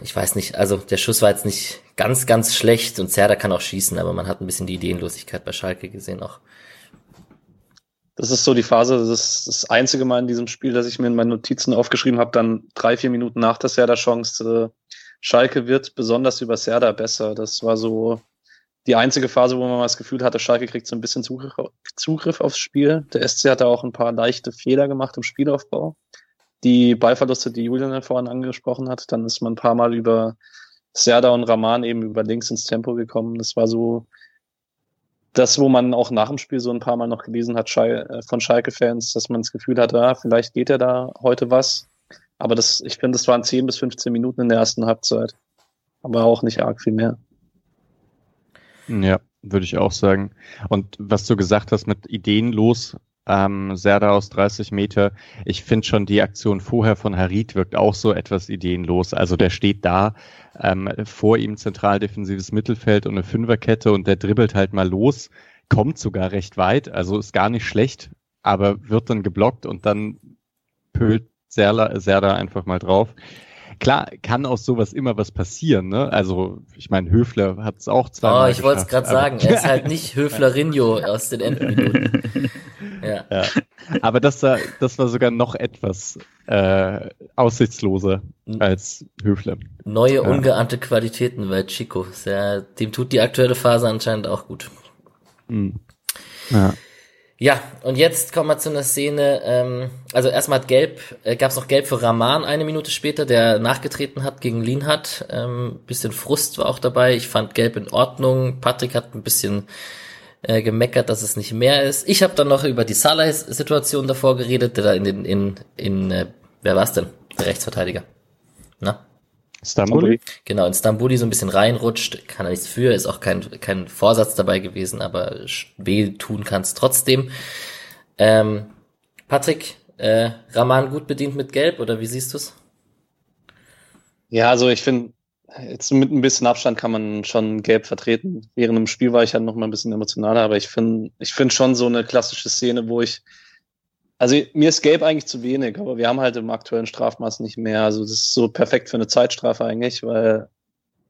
ich weiß nicht, also der Schuss war jetzt nicht ganz, ganz schlecht und Serda kann auch schießen, aber man hat ein bisschen die Ideenlosigkeit bei Schalke gesehen auch. Das ist so die Phase, das ist das einzige Mal in diesem Spiel, dass ich mir in meinen Notizen aufgeschrieben habe, dann drei, vier Minuten nach der Serda-Chance, äh, Schalke wird besonders über Serda besser. Das war so die einzige Phase, wo man mal das Gefühl hatte, Schalke kriegt so ein bisschen Zugriff, aufs Spiel. Der SC hatte auch ein paar leichte Fehler gemacht im Spielaufbau. Die Ballverluste, die Julian vorhin angesprochen hat, dann ist man ein paar Mal über Serda und Rahman eben über links ins Tempo gekommen. Das war so das, wo man auch nach dem Spiel so ein paar Mal noch gelesen hat äh, von Schalke-Fans, dass man das Gefühl hat, ah, vielleicht geht ja da heute was. Aber das, ich finde, das waren 10 bis 15 Minuten in der ersten Halbzeit. Aber auch nicht arg viel mehr. Ja, würde ich auch sagen. Und was du gesagt hast mit ideenlos, ähm, Serda aus 30 Meter. Ich finde schon die Aktion vorher von Harit wirkt auch so etwas ideenlos. Also der steht da, ähm, vor ihm zentral defensives Mittelfeld und eine Fünferkette und der dribbelt halt mal los, kommt sogar recht weit, also ist gar nicht schlecht, aber wird dann geblockt und dann pölt Serda, Serda einfach mal drauf. Klar, kann aus sowas immer was passieren, ne? Also, ich meine, Höfler hat es auch zweimal Oh, ich wollte es gerade sagen, er ist halt (laughs) nicht Höfler-Rinho aus den Endminuten. (laughs) ja. ja. Aber das war, das war sogar noch etwas äh, aussichtsloser als Höfler. Neue, ungeahnte Qualitäten bei Chico. Sehr, dem tut die aktuelle Phase anscheinend auch gut. Mhm. Ja. Ja, und jetzt kommen wir zu einer Szene, ähm, also erstmal hat Gelb, äh, gab es noch Gelb für Rahman eine Minute später, der nachgetreten hat gegen Lienhardt. Ähm, bisschen Frust war auch dabei. Ich fand Gelb in Ordnung. Patrick hat ein bisschen äh, gemeckert, dass es nicht mehr ist. Ich habe dann noch über die Salah-Situation davor geredet, der da in den, in, in, äh, wer war's denn? Der Rechtsverteidiger. Na? Stambuli? Genau, in Stambuli so ein bisschen reinrutscht, kann er nichts für, ist auch kein, kein Vorsatz dabei gewesen, aber weh tun kann es trotzdem. Ähm, Patrick, äh, Raman gut bedient mit Gelb, oder wie siehst du's? Ja, also ich finde, jetzt mit ein bisschen Abstand kann man schon Gelb vertreten. Während dem Spiel war ich halt noch mal ein bisschen emotionaler, aber ich finde, ich finde schon so eine klassische Szene, wo ich also mir ist Gelb eigentlich zu wenig, aber wir haben halt im aktuellen Strafmaß nicht mehr. Also das ist so perfekt für eine Zeitstrafe eigentlich, weil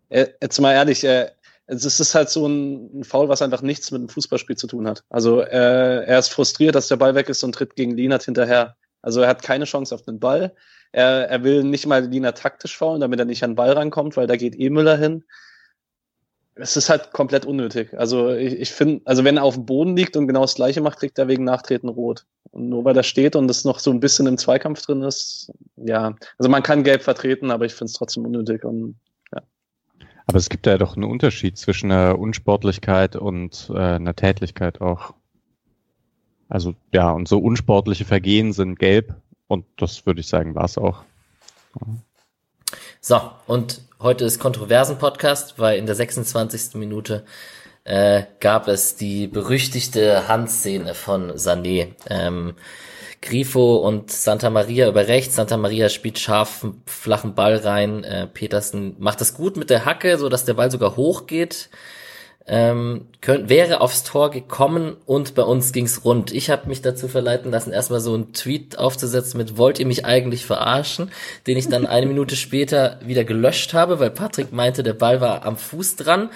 äh, jetzt mal ehrlich, äh, es ist halt so ein, ein Foul, was einfach nichts mit dem Fußballspiel zu tun hat. Also äh, er ist frustriert, dass der Ball weg ist und tritt gegen Lienert hinterher. Also er hat keine Chance auf den Ball. Er, er will nicht mal Lienert taktisch faulen, damit er nicht an den Ball rankommt, weil da geht eh Müller hin es ist halt komplett unnötig. Also ich, ich finde, also wenn er auf dem Boden liegt und genau das gleiche macht, kriegt er wegen Nachtreten rot. Und nur weil er steht und es noch so ein bisschen im Zweikampf drin ist, ja, also man kann gelb vertreten, aber ich finde es trotzdem unnötig und ja. Aber es gibt ja doch einen Unterschied zwischen einer Unsportlichkeit und äh, einer Tätlichkeit auch. Also ja, und so unsportliche Vergehen sind gelb und das würde ich sagen, war es auch. So, und heute ist Kontroversen-Podcast, weil in der 26. Minute äh, gab es die berüchtigte Handszene von Sané. Ähm, Grifo und Santa Maria über rechts. Santa Maria spielt scharf flachen Ball rein. Äh, Petersen macht das gut mit der Hacke, so dass der Ball sogar hochgeht. Ähm, könnt, wäre aufs Tor gekommen und bei uns ging's rund. Ich habe mich dazu verleiten lassen, erstmal so einen Tweet aufzusetzen mit wollt ihr mich eigentlich verarschen, den ich dann eine Minute später wieder gelöscht habe, weil Patrick meinte, der Ball war am Fuß dran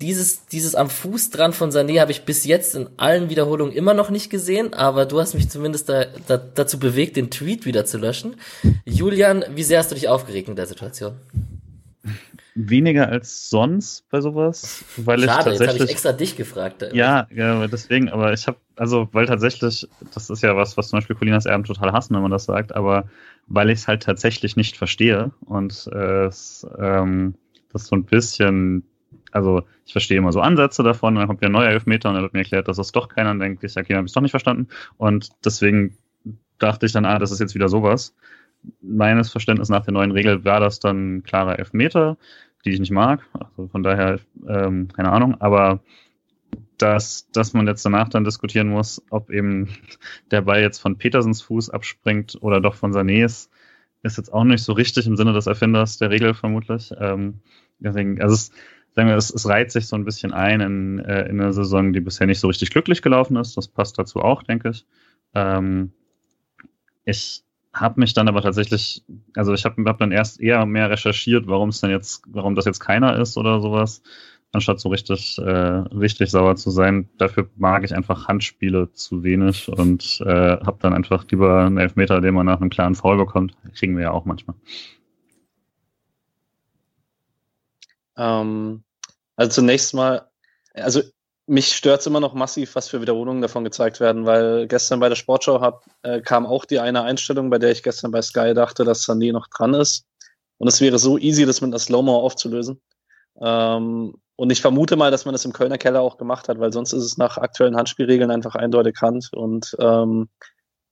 dieses, dieses am Fuß dran von Sané habe ich bis jetzt in allen Wiederholungen immer noch nicht gesehen, aber du hast mich zumindest da, da, dazu bewegt, den Tweet wieder zu löschen. Julian, wie sehr hast du dich aufgeregt in der Situation? Weniger als sonst bei sowas, weil Schade, ich tatsächlich. Jetzt ich extra dich gefragt. Ja, ja, deswegen, aber ich habe, also, weil tatsächlich, das ist ja was, was zum Beispiel Colinas Erben total hassen, wenn man das sagt, aber weil ich es halt tatsächlich nicht verstehe und äh, es, ähm, das so ein bisschen also ich verstehe immer so Ansätze davon, dann kommt wieder ein neuer Elfmeter und er wird mir erklärt, dass das doch keiner, dann denke ich, okay, dann habe ich es doch nicht verstanden. Und deswegen dachte ich dann, ah, das ist jetzt wieder sowas. Meines Verständnisses nach der neuen Regel war das dann klarer Elfmeter, die ich nicht mag. Also von daher, ähm, keine Ahnung, aber dass, dass man jetzt danach dann diskutieren muss, ob eben der Ball jetzt von Petersens Fuß abspringt oder doch von Sanés, ist jetzt auch nicht so richtig im Sinne des Erfinders der Regel vermutlich. Ähm, deswegen, also es, sagen wir, es, es reiht sich so ein bisschen ein in, äh, in eine Saison, die bisher nicht so richtig glücklich gelaufen ist. Das passt dazu auch, denke ich. Ähm, ich habe mich dann aber tatsächlich, also ich habe hab dann erst eher mehr recherchiert, warum es denn jetzt, warum das jetzt keiner ist oder sowas, anstatt so richtig, äh, richtig sauer zu sein. Dafür mag ich einfach Handspiele zu wenig und äh, habe dann einfach lieber einen Elfmeter, den man nach einem klaren Foul bekommt. Kriegen wir ja auch manchmal. Ähm, also zunächst mal, also mich stört es immer noch massiv, was für Wiederholungen davon gezeigt werden, weil gestern bei der Sportschau hab, äh, kam auch die eine Einstellung, bei der ich gestern bei Sky dachte, dass Sané noch dran ist. Und es wäre so easy, das mit einer Slow-Mo aufzulösen. Ähm, und ich vermute mal, dass man das im Kölner Keller auch gemacht hat, weil sonst ist es nach aktuellen Handspielregeln einfach eindeutig Hand. Und ähm,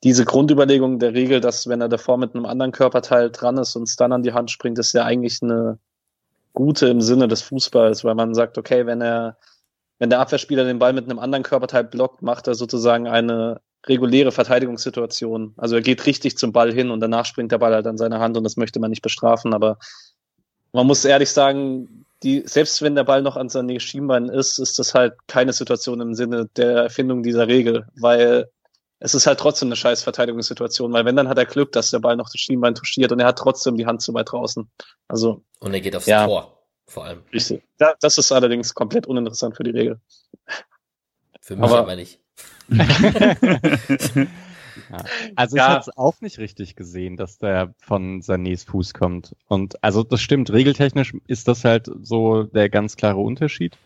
diese Grundüberlegung der Regel, dass wenn er davor mit einem anderen Körperteil dran ist und es dann an die Hand springt, ist ja eigentlich eine Gute im Sinne des Fußballs, weil man sagt, okay, wenn er, wenn der Abwehrspieler den Ball mit einem anderen Körperteil blockt, macht er sozusagen eine reguläre Verteidigungssituation. Also er geht richtig zum Ball hin und danach springt der Ball halt an seine Hand und das möchte man nicht bestrafen. Aber man muss ehrlich sagen, die, selbst wenn der Ball noch an seinem Schienbein ist, ist das halt keine Situation im Sinne der Erfindung dieser Regel, weil es ist halt trotzdem eine scheiß Verteidigungssituation, weil wenn, dann hat er Glück, dass der Ball noch das Schienbein touchiert und er hat trotzdem die Hand zu weit draußen. Also. Und er geht aufs ja, Tor, vor allem. Richtig. Ja, das ist allerdings komplett uninteressant für die Regel. Für mich aber, aber nicht. (laughs) ja. Also ich ja. habe es auch nicht richtig gesehen, dass der von Sanés Fuß kommt. Und also das stimmt, regeltechnisch ist das halt so der ganz klare Unterschied.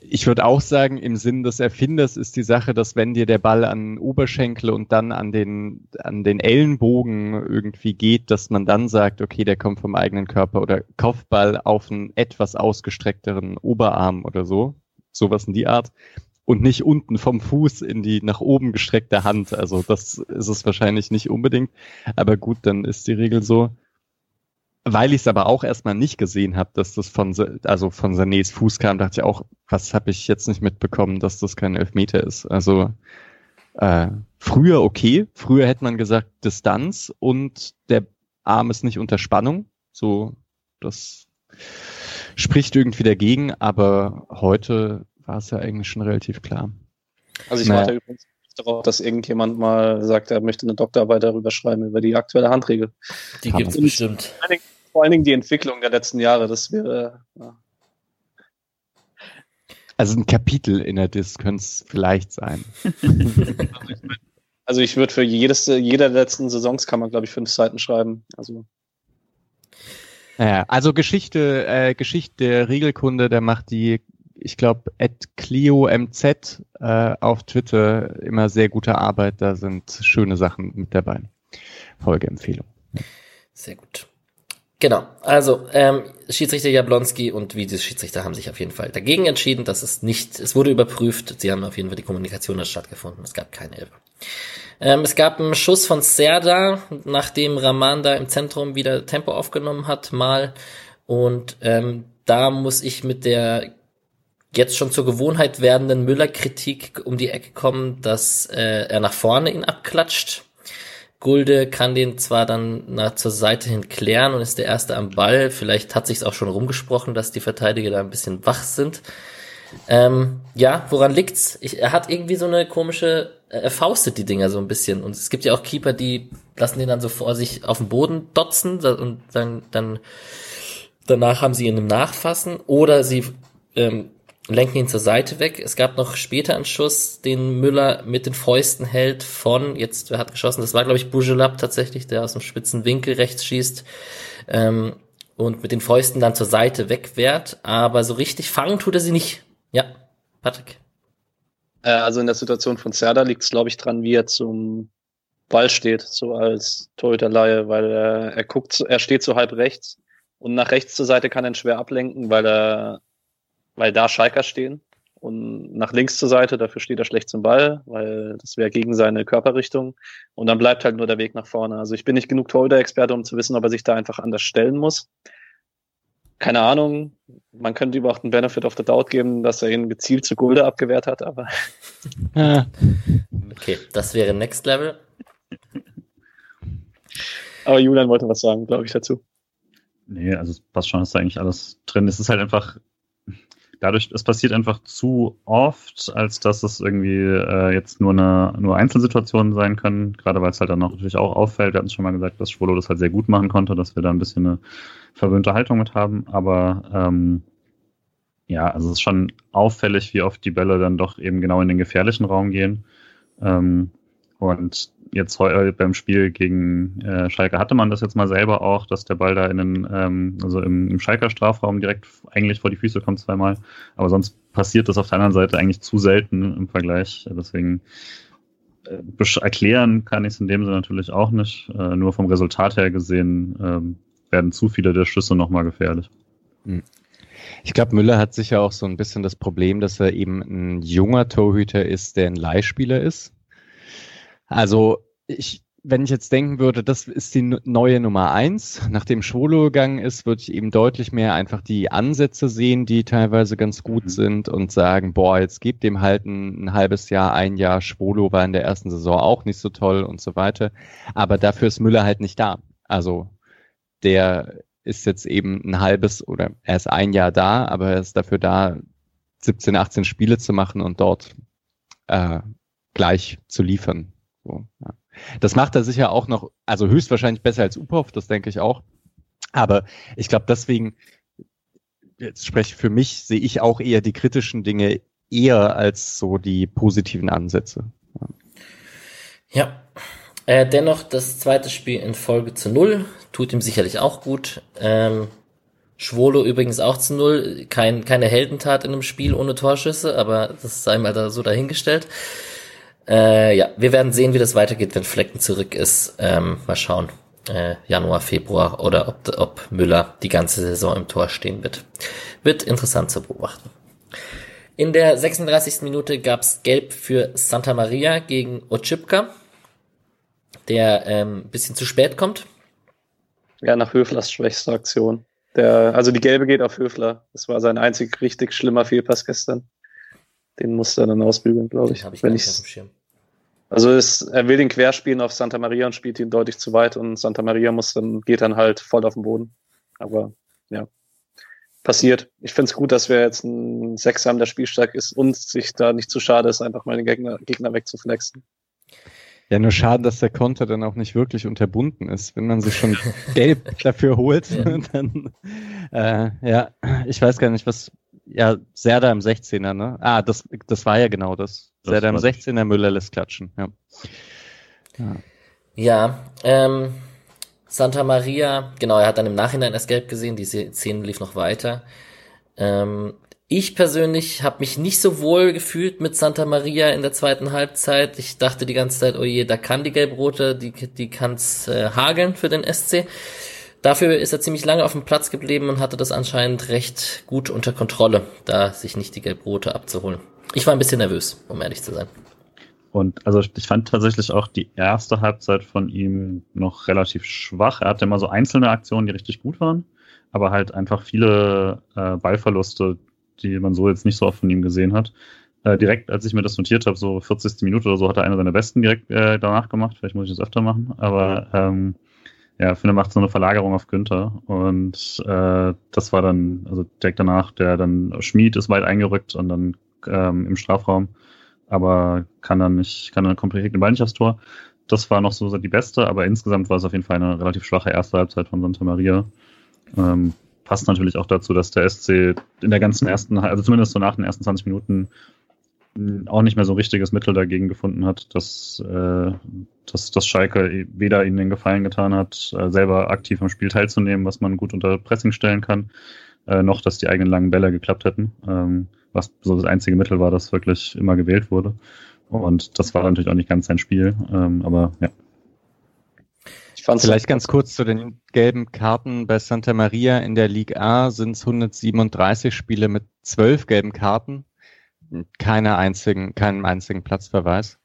Ich würde auch sagen, im Sinn des Erfinders ist die Sache, dass wenn dir der Ball an Oberschenkel und dann an den, an den Ellenbogen irgendwie geht, dass man dann sagt, okay, der kommt vom eigenen Körper oder Kopfball auf einen etwas ausgestreckteren Oberarm oder so. Sowas in die Art. Und nicht unten vom Fuß in die nach oben gestreckte Hand. Also das ist es wahrscheinlich nicht unbedingt. Aber gut, dann ist die Regel so. Weil ich es aber auch erstmal nicht gesehen habe, dass das von, also von Sanés Fuß kam, dachte ich auch, was habe ich jetzt nicht mitbekommen, dass das kein Elfmeter ist. Also äh, früher okay, früher hätte man gesagt Distanz und der Arm ist nicht unter Spannung. So, das spricht irgendwie dagegen, aber heute war es ja eigentlich schon relativ klar. Also ich naja. warte übrigens darauf, dass irgendjemand mal sagt, er möchte eine Doktorarbeit darüber schreiben, über die aktuelle Handregel. Die gibt es bestimmt vor allen Dingen die Entwicklung der letzten Jahre. Das wäre. Ja. Also ein Kapitel in der Disc könnte es vielleicht sein. (laughs) also ich würde für jedes, jeder der letzten Saisons kann man, glaube ich, fünf Seiten schreiben. Also. Naja, also Geschichte, äh, Geschichte Regelkunde, der macht die, ich glaube, at ClioMZ äh, auf Twitter immer sehr gute Arbeit. Da sind schöne Sachen mit dabei. Folgeempfehlung. Sehr gut. Genau, also ähm, Schiedsrichter Jablonski und Videoschiedsrichter haben sich auf jeden Fall dagegen entschieden, dass es nicht, es wurde überprüft, sie haben auf jeden Fall die Kommunikation stattgefunden, es gab keine Elbe. Ähm, es gab einen Schuss von Serda, nachdem Raman da im Zentrum wieder Tempo aufgenommen hat, mal. Und ähm, da muss ich mit der jetzt schon zur Gewohnheit werdenden Müller-Kritik um die Ecke kommen, dass äh, er nach vorne ihn abklatscht. Gulde kann den zwar dann nach zur Seite hin klären und ist der Erste am Ball. Vielleicht hat sich's auch schon rumgesprochen, dass die Verteidiger da ein bisschen wach sind. Ähm, ja, woran liegt's? Ich, er hat irgendwie so eine komische, er faustet die Dinger so ein bisschen. Und es gibt ja auch Keeper, die lassen den dann so vor sich auf den Boden dotzen und dann, dann danach haben sie ihn im Nachfassen oder sie ähm, lenken ihn zur Seite weg. Es gab noch später einen Schuss, den Müller mit den Fäusten hält von, jetzt, wer hat geschossen? Das war, glaube ich, Bujelab tatsächlich, der aus dem spitzen Winkel rechts schießt. Ähm, und mit den Fäusten dann zur Seite wegwehrt, aber so richtig fangen tut er sie nicht. Ja, Patrick. Äh, also in der Situation von Serda liegt es, glaube ich, dran, wie er zum Ball steht, so als Torhüterleihe, weil er, er guckt, er steht so halb rechts und nach rechts zur Seite kann er ihn schwer ablenken, weil er weil da Schalker stehen. Und nach links zur Seite, dafür steht er schlecht zum Ball, weil das wäre gegen seine Körperrichtung. Und dann bleibt halt nur der Weg nach vorne. Also ich bin nicht genug Torhüter-Experte, um zu wissen, ob er sich da einfach anders stellen muss. Keine Ahnung. Man könnte überhaupt einen Benefit of the Doubt geben, dass er ihn gezielt zu Gulde abgewehrt hat, aber. (laughs) okay, das wäre Next Level. Aber Julian wollte was sagen, glaube ich, dazu. Nee, also es passt schon, ist da eigentlich alles drin. Es ist halt einfach, dadurch, es passiert einfach zu oft, als dass es irgendwie äh, jetzt nur eine nur Einzelsituationen sein können, gerade weil es halt dann auch natürlich auch auffällt. Wir hatten schon mal gesagt, dass Schwolo das halt sehr gut machen konnte, dass wir da ein bisschen eine verwöhnte Haltung mit haben, aber ähm, ja, also es ist schon auffällig, wie oft die Bälle dann doch eben genau in den gefährlichen Raum gehen. Ähm, und jetzt heu, beim Spiel gegen äh, Schalke hatte man das jetzt mal selber auch, dass der Ball da in den, ähm, also im, im Schalker Strafraum direkt eigentlich vor die Füße kommt zweimal. Aber sonst passiert das auf der anderen Seite eigentlich zu selten im Vergleich. Deswegen äh, erklären kann ich es in dem Sinne natürlich auch nicht. Äh, nur vom Resultat her gesehen äh, werden zu viele der Schüsse nochmal gefährlich. Hm. Ich glaube, Müller hat sicher auch so ein bisschen das Problem, dass er eben ein junger Torhüter ist, der ein Leihspieler ist. Also ich, wenn ich jetzt denken würde, das ist die neue Nummer eins, nachdem Schwolo gegangen ist, würde ich eben deutlich mehr einfach die Ansätze sehen, die teilweise ganz gut mhm. sind und sagen, boah, jetzt gebt dem halt ein, ein, halbes Jahr, ein Jahr. Schwolo war in der ersten Saison auch nicht so toll und so weiter. Aber dafür ist Müller halt nicht da. Also der ist jetzt eben ein halbes oder er ist ein Jahr da, aber er ist dafür da, 17, 18 Spiele zu machen und dort äh, gleich zu liefern. So, ja. Das macht er sicher auch noch, also höchstwahrscheinlich besser als Upov, das denke ich auch. Aber ich glaube, deswegen, jetzt spreche ich für mich, sehe ich auch eher die kritischen Dinge eher als so die positiven Ansätze. Ja. ja. Äh, dennoch das zweite Spiel in Folge zu null tut ihm sicherlich auch gut. Ähm, Schwolo übrigens auch zu null. Kein, keine Heldentat in einem Spiel ohne Torschüsse, aber das sei mal da so dahingestellt. Äh, ja, wir werden sehen, wie das weitergeht, wenn Flecken zurück ist. Ähm, mal schauen. Äh, Januar, Februar oder ob, ob Müller die ganze Saison im Tor stehen wird. Wird interessant zu beobachten. In der 36. Minute gab's Gelb für Santa Maria gegen Ochipka, der ähm, bisschen zu spät kommt. Ja, nach Höflers schwächster Aktion. Der, also die Gelbe geht auf Höfler. Das war sein einzig richtig schlimmer Fehlpass gestern. Den muss er dann ausbügeln, glaube ich. ich wenn ich's, also ist, er will den querspielen auf Santa Maria und spielt ihn deutlich zu weit und Santa Maria muss dann, geht dann halt voll auf den Boden. Aber ja, passiert. Ich finde es gut, dass wir jetzt ein Sechser haben, der spielstark ist und sich da nicht zu schade ist, einfach mal den Gegner, Gegner wegzuflexen. Ja, nur schade, dass der Konter dann auch nicht wirklich unterbunden ist. Wenn man sich schon (laughs) gelb dafür holt, ja. (laughs) dann äh, ja, ich weiß gar nicht, was ja, Serda im 16er, ne? Ah, das, das war ja genau das. das Serda im 16er, Müller lässt klatschen, ja. Ja, ja ähm, Santa Maria, genau, er hat dann im Nachhinein erst gelb gesehen, diese Szene lief noch weiter. Ähm, ich persönlich habe mich nicht so wohl gefühlt mit Santa Maria in der zweiten Halbzeit. Ich dachte die ganze Zeit, oh je, da kann die Gelb-Rote, die, die kann's äh, hageln für den SC. Dafür ist er ziemlich lange auf dem Platz geblieben und hatte das anscheinend recht gut unter Kontrolle, da sich nicht die Gelbrote abzuholen. Ich war ein bisschen nervös, um ehrlich zu sein. Und also ich fand tatsächlich auch die erste Halbzeit von ihm noch relativ schwach. Er hatte immer so einzelne Aktionen, die richtig gut waren, aber halt einfach viele äh, Ballverluste, die man so jetzt nicht so oft von ihm gesehen hat. Äh, direkt, als ich mir das notiert habe, so 40. Minute oder so, hat er eine seiner besten direkt äh, danach gemacht. Vielleicht muss ich das öfter machen, aber ähm, ja, finde macht so eine Verlagerung auf Günther und äh, das war dann, also direkt danach, der dann Schmied ist weit eingerückt und dann ähm, im Strafraum aber kann dann nicht, kann dann komplett den Ball nicht aufs Tor. Das war noch so die beste, aber insgesamt war es auf jeden Fall eine relativ schwache erste Halbzeit von Santa Maria. Ähm, passt natürlich auch dazu, dass der SC in der ganzen ersten, also zumindest so nach den ersten 20 Minuten auch nicht mehr so ein richtiges Mittel dagegen gefunden hat, dass, äh, dass, dass Schalke weder ihnen den Gefallen getan hat, äh, selber aktiv am Spiel teilzunehmen, was man gut unter Pressing stellen kann, äh, noch dass die eigenen langen Bälle geklappt hätten. Ähm, was so das einzige Mittel war, das wirklich immer gewählt wurde. Und das war natürlich auch nicht ganz sein Spiel, ähm, aber ja. Ich fand's Vielleicht ganz kurz zu den gelben Karten bei Santa Maria in der Liga A sind es 137 Spiele mit zwölf gelben Karten, keine einzigen, keinen einzigen Platzverweis.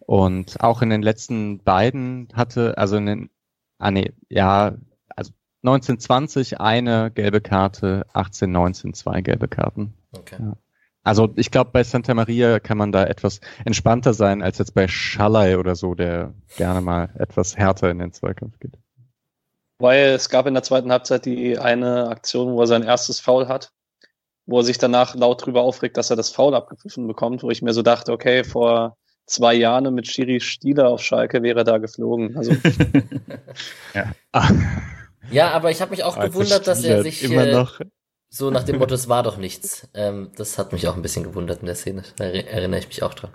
Und auch in den letzten beiden hatte, also in den, ah nee, ja, also 1920 eine gelbe Karte, 1819 zwei gelbe Karten. Okay. Ja. Also ich glaube, bei Santa Maria kann man da etwas entspannter sein als jetzt bei Schalay oder so, der gerne mal etwas härter in den Zweikampf geht. Weil es gab in der zweiten Halbzeit die eine Aktion, wo er sein erstes Foul hat, wo er sich danach laut drüber aufregt, dass er das Foul abgepfiffen bekommt, wo ich mir so dachte, okay, vor zwei Jahren mit Schiri Stieler auf Schalke wäre da geflogen. Also (laughs) ja. (laughs) ja, aber ich habe mich auch gewundert, dass er sich immer äh, noch so nach dem Motto, es war doch nichts. Ähm, das hat mich auch ein bisschen gewundert in der Szene. Da erinnere ich mich auch dran.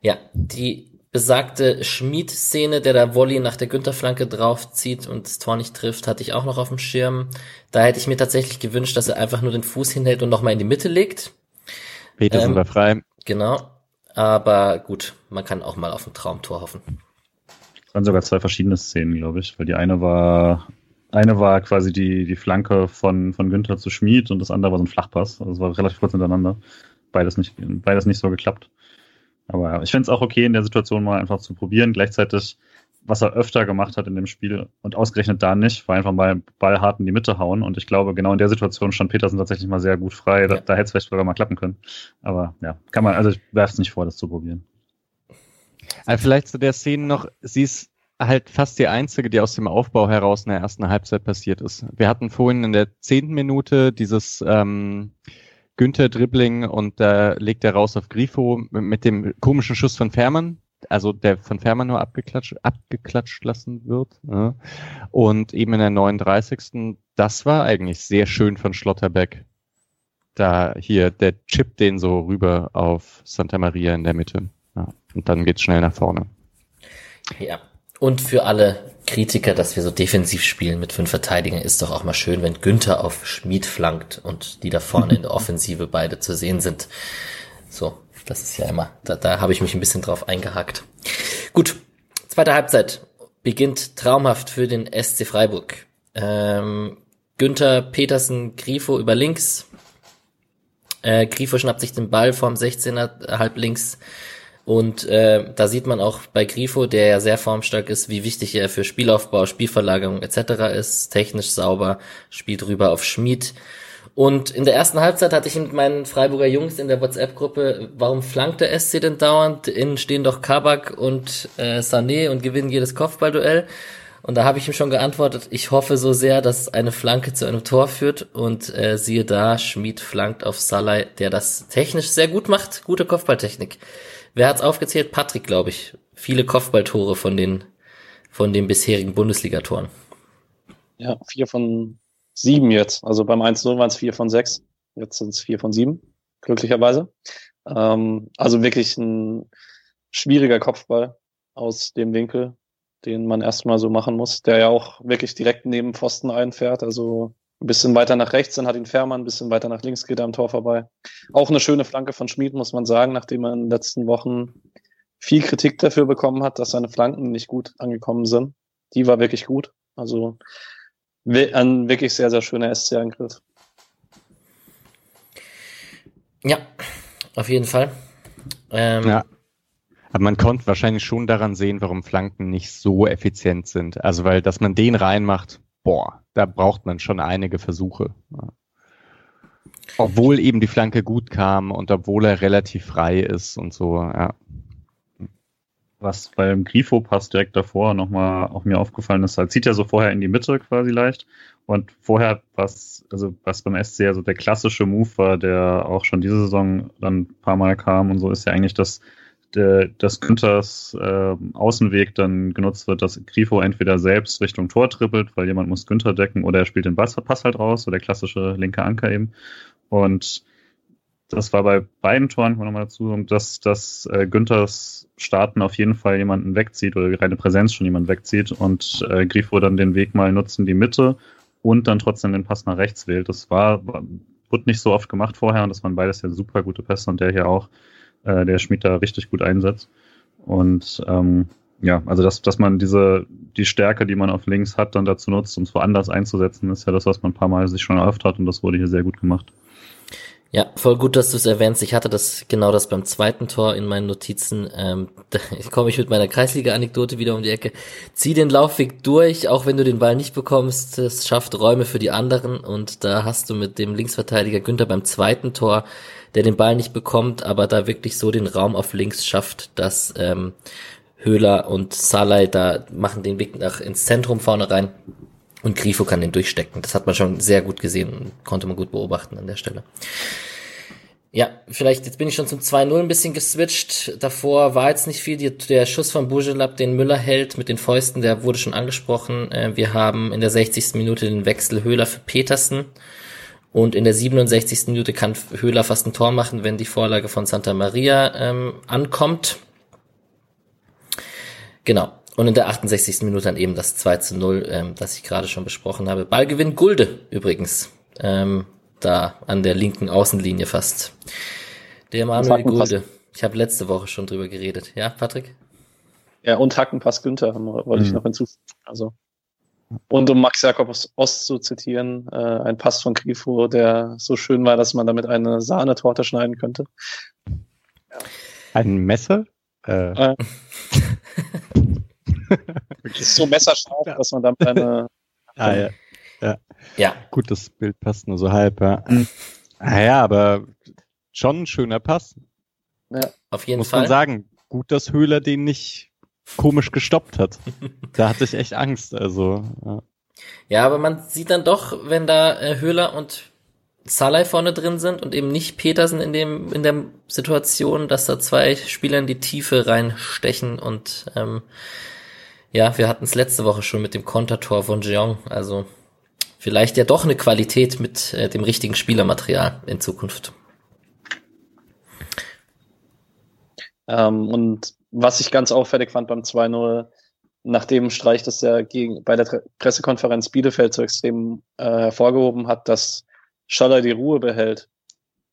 Ja, die besagte Schmied-Szene, der da Volley nach der Günther-Flanke draufzieht und das Tor nicht trifft, hatte ich auch noch auf dem Schirm. Da hätte ich mir tatsächlich gewünscht, dass er einfach nur den Fuß hinhält und nochmal in die Mitte legt. Petersen ähm, war frei. Genau. Aber gut, man kann auch mal auf ein Traumtor hoffen. Es waren sogar zwei verschiedene Szenen, glaube ich, weil die eine war eine war quasi die, die Flanke von, von Günther zu Schmid und das andere war so ein Flachpass. Also es war relativ kurz hintereinander. Beides nicht, beides nicht so geklappt. Aber ja, ich finde es auch okay, in der Situation mal einfach zu probieren. Gleichzeitig, was er öfter gemacht hat in dem Spiel und ausgerechnet da nicht, war einfach mal Ball hart in die Mitte hauen. Und ich glaube, genau in der Situation stand Petersen tatsächlich mal sehr gut frei. Da, ja. da hätte es vielleicht sogar mal klappen können. Aber ja, kann man, also ich werfe es nicht vor, das zu probieren. Also vielleicht zu der Szene noch, sie ist halt fast die einzige, die aus dem Aufbau heraus in der ersten Halbzeit passiert ist. Wir hatten vorhin in der zehnten Minute dieses ähm, Günther-Dribbling und da legt er raus auf Grifo mit, mit dem komischen Schuss von Fährmann, also der von Fährmann nur abgeklatscht, abgeklatscht lassen wird. Ja. Und eben in der 39. Das war eigentlich sehr schön von Schlotterbeck. Da hier, der chippt den so rüber auf Santa Maria in der Mitte. Ja. Und dann geht's schnell nach vorne. Ja, und für alle Kritiker, dass wir so defensiv spielen mit fünf Verteidigern, ist doch auch mal schön, wenn Günther auf Schmied flankt und die da vorne in der (laughs) Offensive beide zu sehen sind. So, das ist ja immer, da, da habe ich mich ein bisschen drauf eingehakt. Gut, zweite Halbzeit beginnt traumhaft für den SC Freiburg. Ähm, Günther, Petersen, Grifo über links. Äh, Grifo schnappt sich den Ball vorm 16er halb links und äh, da sieht man auch bei Grifo, der ja sehr formstark ist, wie wichtig er für Spielaufbau, Spielverlagerung etc. ist. Technisch sauber, spielt rüber auf Schmied. Und in der ersten Halbzeit hatte ich mit meinen Freiburger Jungs in der WhatsApp-Gruppe, warum flankt der SC denn dauernd? Innen stehen doch Kabak und äh, Sané und gewinnen jedes Kopfballduell. Und da habe ich ihm schon geantwortet, ich hoffe so sehr, dass eine Flanke zu einem Tor führt. Und äh, siehe da, Schmied flankt auf Salai, der das technisch sehr gut macht. Gute Kopfballtechnik. Wer hat's aufgezählt? Patrick, glaube ich. Viele Kopfballtore von den, von den bisherigen Bundesligatoren. Ja, vier von sieben jetzt. Also beim 1-0 waren es vier von sechs. Jetzt sind es vier von sieben, glücklicherweise. Ähm, also wirklich ein schwieriger Kopfball aus dem Winkel, den man erstmal so machen muss, der ja auch wirklich direkt neben Pfosten einfährt. Also ein bisschen weiter nach rechts, dann hat ihn Fährmann, ein bisschen weiter nach links geht er am Tor vorbei. Auch eine schöne Flanke von Schmid, muss man sagen, nachdem er in den letzten Wochen viel Kritik dafür bekommen hat, dass seine Flanken nicht gut angekommen sind. Die war wirklich gut. Also ein wirklich sehr, sehr schöner SC-Angriff. Ja, auf jeden Fall. Ähm, ja. Aber man konnte wahrscheinlich schon daran sehen, warum Flanken nicht so effizient sind. Also weil, dass man den reinmacht, boah, da braucht man schon einige Versuche. Obwohl eben die Flanke gut kam und obwohl er relativ frei ist und so, ja. Was beim Grifo-Pass direkt davor nochmal auch mir aufgefallen ist, halt zieht ja so vorher in die Mitte quasi leicht. Und vorher, was, also was beim SC ja so der klassische Move war, der auch schon diese Saison dann ein paar Mal kam und so, ist ja eigentlich, dass dass Günthers äh, Außenweg dann genutzt wird, dass Grifo entweder selbst Richtung Tor trippelt, weil jemand muss Günther decken, oder er spielt den Pass, Pass halt raus, so der klassische linke Anker eben. Und das war bei beiden Toren, kommen wir nochmal dazu, dass, dass äh, Günthers Starten auf jeden Fall jemanden wegzieht oder reine Präsenz schon jemanden wegzieht und äh, Grifo dann den Weg mal nutzen, die Mitte und dann trotzdem den Pass nach rechts wählt. Das war, wurde nicht so oft gemacht vorher und das waren beides ja super gute Pässe und der hier auch äh, der Schmied da richtig gut einsetzt. Und ähm, ja, also dass, dass man diese, die Stärke, die man auf links hat, dann dazu nutzt, um es woanders einzusetzen, ist ja das, was man ein paar Mal sich schon erhofft hat und das wurde hier sehr gut gemacht. Ja, voll gut, dass du es erwähnst. Ich hatte das genau das beim zweiten Tor in meinen Notizen. Ähm, (laughs) da komme ich mit meiner Kreisliga-Anekdote wieder um die Ecke. Zieh den Laufweg durch, auch wenn du den Ball nicht bekommst. Es schafft Räume für die anderen und da hast du mit dem Linksverteidiger Günther beim zweiten Tor der den Ball nicht bekommt, aber da wirklich so den Raum auf links schafft, dass ähm, Höhler und Salai da machen den Weg nach ins Zentrum vorne rein und Grifo kann den durchstecken. Das hat man schon sehr gut gesehen und konnte man gut beobachten an der Stelle. Ja, vielleicht, jetzt bin ich schon zum 2-0 ein bisschen geswitcht. Davor war jetzt nicht viel. Die, der Schuss von Bujelab, den Müller hält mit den Fäusten, der wurde schon angesprochen. Äh, wir haben in der 60. Minute den Wechsel Höhler für Petersen. Und in der 67. Minute kann Höhler fast ein Tor machen, wenn die Vorlage von Santa Maria ähm, ankommt. Genau. Und in der 68. Minute dann eben das 2 zu 0, ähm, das ich gerade schon besprochen habe. Ballgewinn Gulde übrigens. Ähm, da an der linken Außenlinie fast. Der Manuel Gulde. Ich habe letzte Woche schon drüber geredet. Ja, Patrick? Ja, und Hackenpass Günther wollte mhm. ich noch hinzufügen. Also und um Max Jakob Ost zu zitieren, äh, ein Pass von Grifo, der so schön war, dass man damit eine Sahnetorte schneiden könnte. Ja. Ein Messer? Äh. Äh. (laughs) ist so messerscharf, dass man damit eine. (laughs) ah, ja. ja. Ja. Gut, das Bild passt nur so halb, ja. Naja, ah, aber schon ein schöner Pass. Ja, auf jeden Muss Fall. Muss man sagen. Gut, dass Höhler den nicht komisch gestoppt hat. (laughs) da hatte ich echt Angst. Also ja. ja, aber man sieht dann doch, wenn da äh, Höhler und Salai vorne drin sind und eben nicht Petersen in dem in der Situation, dass da zwei Spieler in die Tiefe reinstechen und ähm, ja, wir hatten es letzte Woche schon mit dem Kontertor von Jeong, also vielleicht ja doch eine Qualität mit äh, dem richtigen Spielermaterial in Zukunft. Ähm, und was ich ganz auffällig fand beim 2-0, nachdem Streich das ja gegen, bei der Pressekonferenz Bielefeld so extrem äh, hervorgehoben hat, dass Schaller die Ruhe behält.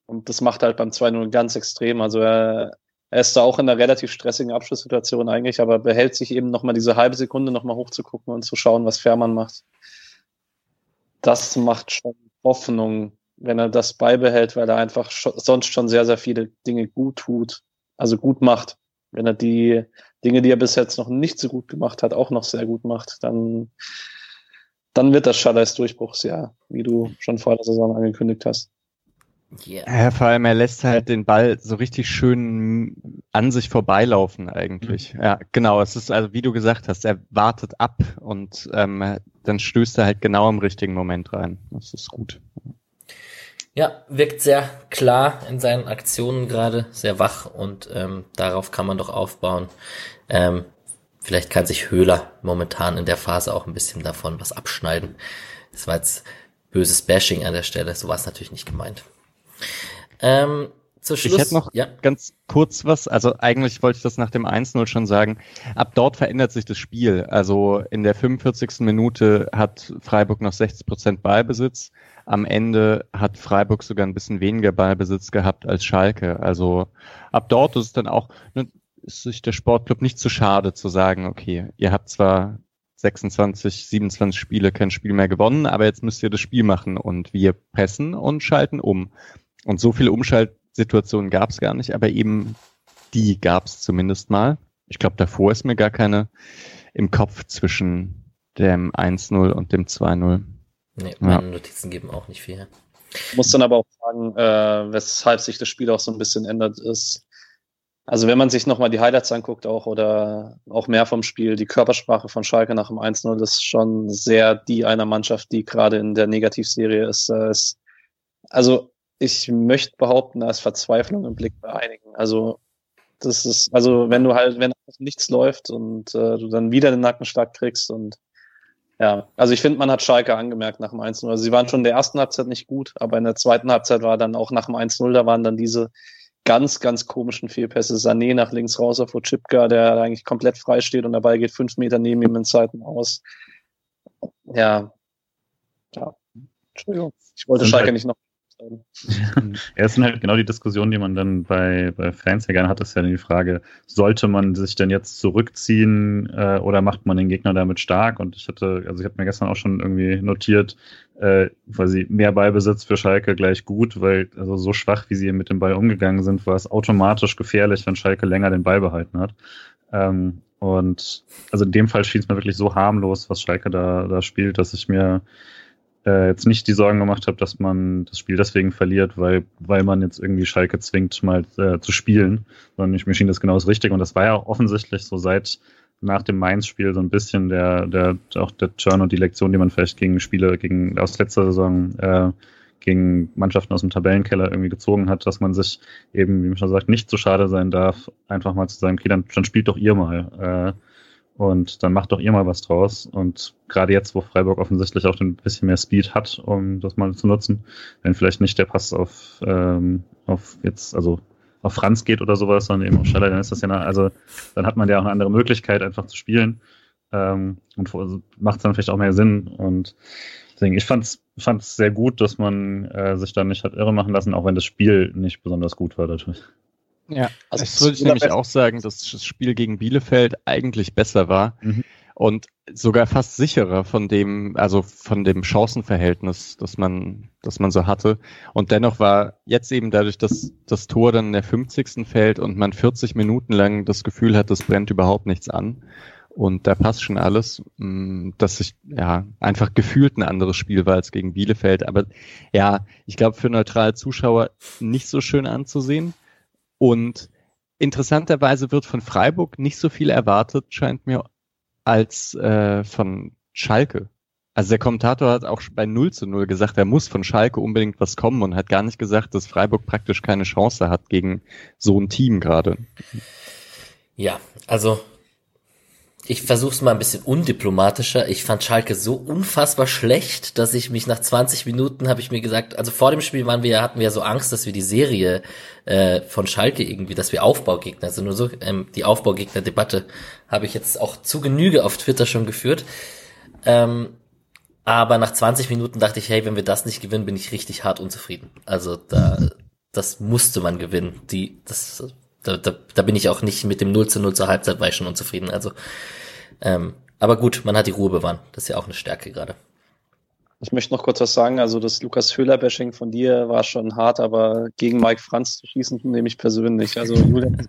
Und das macht halt beim 2-0 ganz extrem. Also er, er ist da auch in einer relativ stressigen Abschlusssituation eigentlich, aber behält sich eben nochmal diese halbe Sekunde nochmal hochzugucken und zu schauen, was Fährmann macht. Das macht schon Hoffnung, wenn er das beibehält, weil er einfach sonst schon sehr, sehr viele Dinge gut tut, also gut macht. Wenn er die Dinge, die er bis jetzt noch nicht so gut gemacht hat, auch noch sehr gut macht, dann, dann wird das Schallers Durchbruchsjahr, wie du schon vor der Saison angekündigt hast. Yeah. Ja, vor allem er lässt halt den Ball so richtig schön an sich vorbeilaufen eigentlich. Mhm. Ja, genau. Es ist also, wie du gesagt hast, er wartet ab und ähm, dann stößt er halt genau im richtigen Moment rein. Das ist gut. Ja, wirkt sehr klar in seinen Aktionen gerade, sehr wach und ähm, darauf kann man doch aufbauen. Ähm, vielleicht kann sich Höhler momentan in der Phase auch ein bisschen davon was abschneiden. Das war jetzt böses Bashing an der Stelle, so war es natürlich nicht gemeint. Ähm, zu Schluss, ich hätte noch ja. ganz kurz was, also eigentlich wollte ich das nach dem 1-0 schon sagen. Ab dort verändert sich das Spiel. Also in der 45. Minute hat Freiburg noch 60 Prozent Ballbesitz. Am Ende hat Freiburg sogar ein bisschen weniger Ballbesitz gehabt als Schalke. Also ab dort ist es dann auch, ne, ist sich der Sportclub nicht zu schade zu sagen, okay, ihr habt zwar 26, 27 Spiele kein Spiel mehr gewonnen, aber jetzt müsst ihr das Spiel machen und wir pressen und schalten um. Und so viele Umschaltsituationen gab es gar nicht, aber eben die gab es zumindest mal. Ich glaube, davor ist mir gar keine im Kopf zwischen dem 1-0 und dem 2-0. Nee, meine ja. Notizen geben auch nicht viel. Muss dann aber auch sagen, äh, weshalb sich das Spiel auch so ein bisschen ändert, ist, also wenn man sich nochmal die Highlights anguckt auch oder auch mehr vom Spiel, die Körpersprache von Schalke nach dem 1-0 ist schon sehr die einer Mannschaft, die gerade in der Negativserie ist. Äh, ist also ich möchte behaupten, da ist Verzweiflung im Blick bei einigen. Also das ist, also wenn du halt, wenn nichts läuft und äh, du dann wieder den Nackenschlag kriegst und ja, also ich finde, man hat Schalke angemerkt nach dem 1-0. Also sie waren schon in der ersten Halbzeit nicht gut, aber in der zweiten Halbzeit war dann auch nach dem 1-0, da waren dann diese ganz, ganz komischen Fehlpässe. Sané nach links raus auf Ochipka, der eigentlich komplett frei steht und dabei geht fünf Meter neben ihm in Zeiten aus. Ja. Ja. Entschuldigung. Ich wollte Schalke halt nicht noch (laughs) ja, es sind halt genau die Diskussionen, die man dann bei, bei Fans ja gerne hat, ist ja die Frage, sollte man sich denn jetzt zurückziehen äh, oder macht man den Gegner damit stark? Und ich hatte, also ich habe mir gestern auch schon irgendwie notiert, äh, quasi mehr Ballbesitz für Schalke gleich gut, weil also so schwach, wie sie mit dem Ball umgegangen sind, war es automatisch gefährlich, wenn Schalke länger den Ball behalten hat. Ähm, und also in dem Fall schien es mir wirklich so harmlos, was Schalke da, da spielt, dass ich mir äh, jetzt nicht die Sorgen gemacht habe, dass man das Spiel deswegen verliert, weil, weil man jetzt irgendwie Schalke zwingt, mal äh, zu spielen, sondern ich mir schien das genau das Richtige. Und das war ja offensichtlich so seit nach dem Mainz-Spiel so ein bisschen der, der, auch der Turn und die Lektion, die man vielleicht gegen Spiele, gegen, aus letzter Saison, äh, gegen Mannschaften aus dem Tabellenkeller irgendwie gezogen hat, dass man sich eben, wie man schon sagt, nicht so schade sein darf, einfach mal zu sagen, okay, dann, dann spielt doch ihr mal. Äh, und dann macht doch ihr mal was draus. Und gerade jetzt, wo Freiburg offensichtlich auch ein bisschen mehr Speed hat, um das mal zu nutzen, wenn vielleicht nicht der Pass auf, ähm, auf jetzt, also auf Franz geht oder sowas, sondern eben auf Scheller, dann ist das ja, eine, also dann hat man ja auch eine andere Möglichkeit, einfach zu spielen. Ähm, und also macht dann vielleicht auch mehr Sinn. Und deswegen, ich fand's, fand's sehr gut, dass man äh, sich dann nicht hat irre machen lassen, auch wenn das Spiel nicht besonders gut war natürlich. Ja, also das würde ich nämlich auch sagen, dass das Spiel gegen Bielefeld eigentlich besser war mhm. und sogar fast sicherer von dem, also von dem Chancenverhältnis, das man, das man so hatte. Und dennoch war jetzt eben dadurch, dass das Tor dann in der 50. fällt und man 40 Minuten lang das Gefühl hat, das brennt überhaupt nichts an. Und da passt schon alles, mm, dass ich ja einfach gefühlt ein anderes Spiel war als gegen Bielefeld. Aber ja, ich glaube für neutrale Zuschauer nicht so schön anzusehen. Und interessanterweise wird von Freiburg nicht so viel erwartet, scheint mir, als äh, von Schalke. Also der Kommentator hat auch bei 0 zu 0 gesagt, er muss von Schalke unbedingt was kommen und hat gar nicht gesagt, dass Freiburg praktisch keine Chance hat gegen so ein Team gerade. Ja, also ich versuche es mal ein bisschen undiplomatischer. Ich fand Schalke so unfassbar schlecht, dass ich mich nach 20 Minuten habe ich mir gesagt, also vor dem Spiel waren wir, hatten wir ja so Angst, dass wir die Serie äh, von Schalke irgendwie, dass wir Aufbaugegner sind. Nur so ähm, die Aufbaugegner-Debatte habe ich jetzt auch zu Genüge auf Twitter schon geführt. Ähm, aber nach 20 Minuten dachte ich, hey, wenn wir das nicht gewinnen, bin ich richtig hart unzufrieden. Also da, das musste man gewinnen. Die, das, da, da, da bin ich auch nicht mit dem 0 zu 0 zur Halbzeit, war ich schon unzufrieden. Also ähm, aber gut, man hat die Ruhe bewahren. Das ist ja auch eine Stärke gerade. Ich möchte noch kurz was sagen. Also das Lukas Höhler-Bashing von dir war schon hart, aber gegen Mike Franz zu schießen, nehme ich persönlich. Also (laughs) Julian.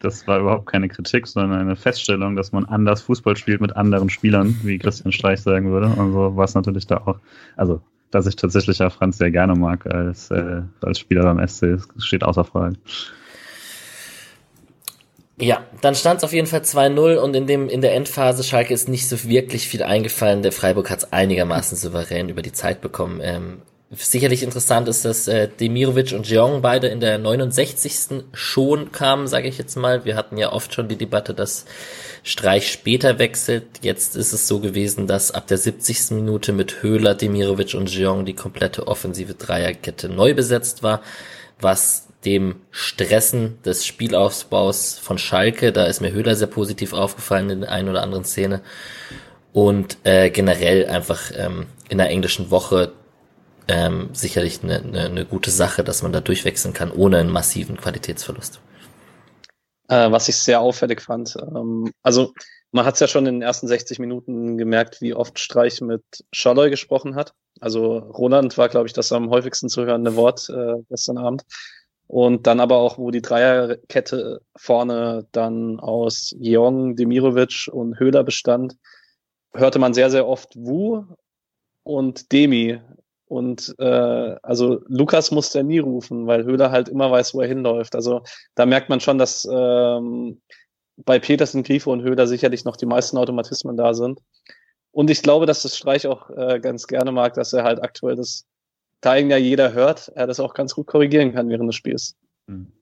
Das war überhaupt keine Kritik, sondern eine Feststellung, dass man anders Fußball spielt mit anderen Spielern, wie Christian Streich sagen würde. Und so war es natürlich da auch. Also, dass ich tatsächlich ja Franz sehr gerne mag als, äh, als Spieler beim SC, steht außer Frage. Ja, dann stand es auf jeden Fall 2-0 und in dem in der Endphase Schalke ist nicht so wirklich viel eingefallen. Der Freiburg hat es einigermaßen souverän über die Zeit bekommen. Ähm, sicherlich interessant ist, dass äh, Demirovic und Jeong beide in der 69. schon kamen, sage ich jetzt mal. Wir hatten ja oft schon die Debatte, dass Streich später wechselt. Jetzt ist es so gewesen, dass ab der 70. Minute mit Höhler, Demirovic und Jeong die komplette offensive Dreierkette neu besetzt war, was dem Stressen des Spielaufbaus von Schalke, da ist mir Höhler sehr positiv aufgefallen in der einen oder anderen Szene und äh, generell einfach ähm, in der englischen Woche ähm, sicherlich eine, eine, eine gute Sache, dass man da durchwechseln kann, ohne einen massiven Qualitätsverlust. Äh, was ich sehr auffällig fand, ähm, also Man hat es ja schon in den ersten 60 Minuten gemerkt, wie oft Streich mit Scholloy gesprochen hat. Also Roland war, glaube ich, das am häufigsten zu hörende Wort äh, gestern Abend. Und dann aber auch, wo die Dreierkette vorne dann aus Jong, Demirovic und Höhler bestand, hörte man sehr, sehr oft Wu und Demi. Und äh, also Lukas musste er nie rufen, weil Höhler halt immer weiß, wo er hinläuft. Also da merkt man schon, dass ähm, bei Petersen, Grifo und Höhler sicherlich noch die meisten Automatismen da sind. Und ich glaube, dass das Streich auch äh, ganz gerne mag, dass er halt aktuell das, da ihn ja jeder hört, er das auch ganz gut korrigieren kann während des Spiels. Mhm.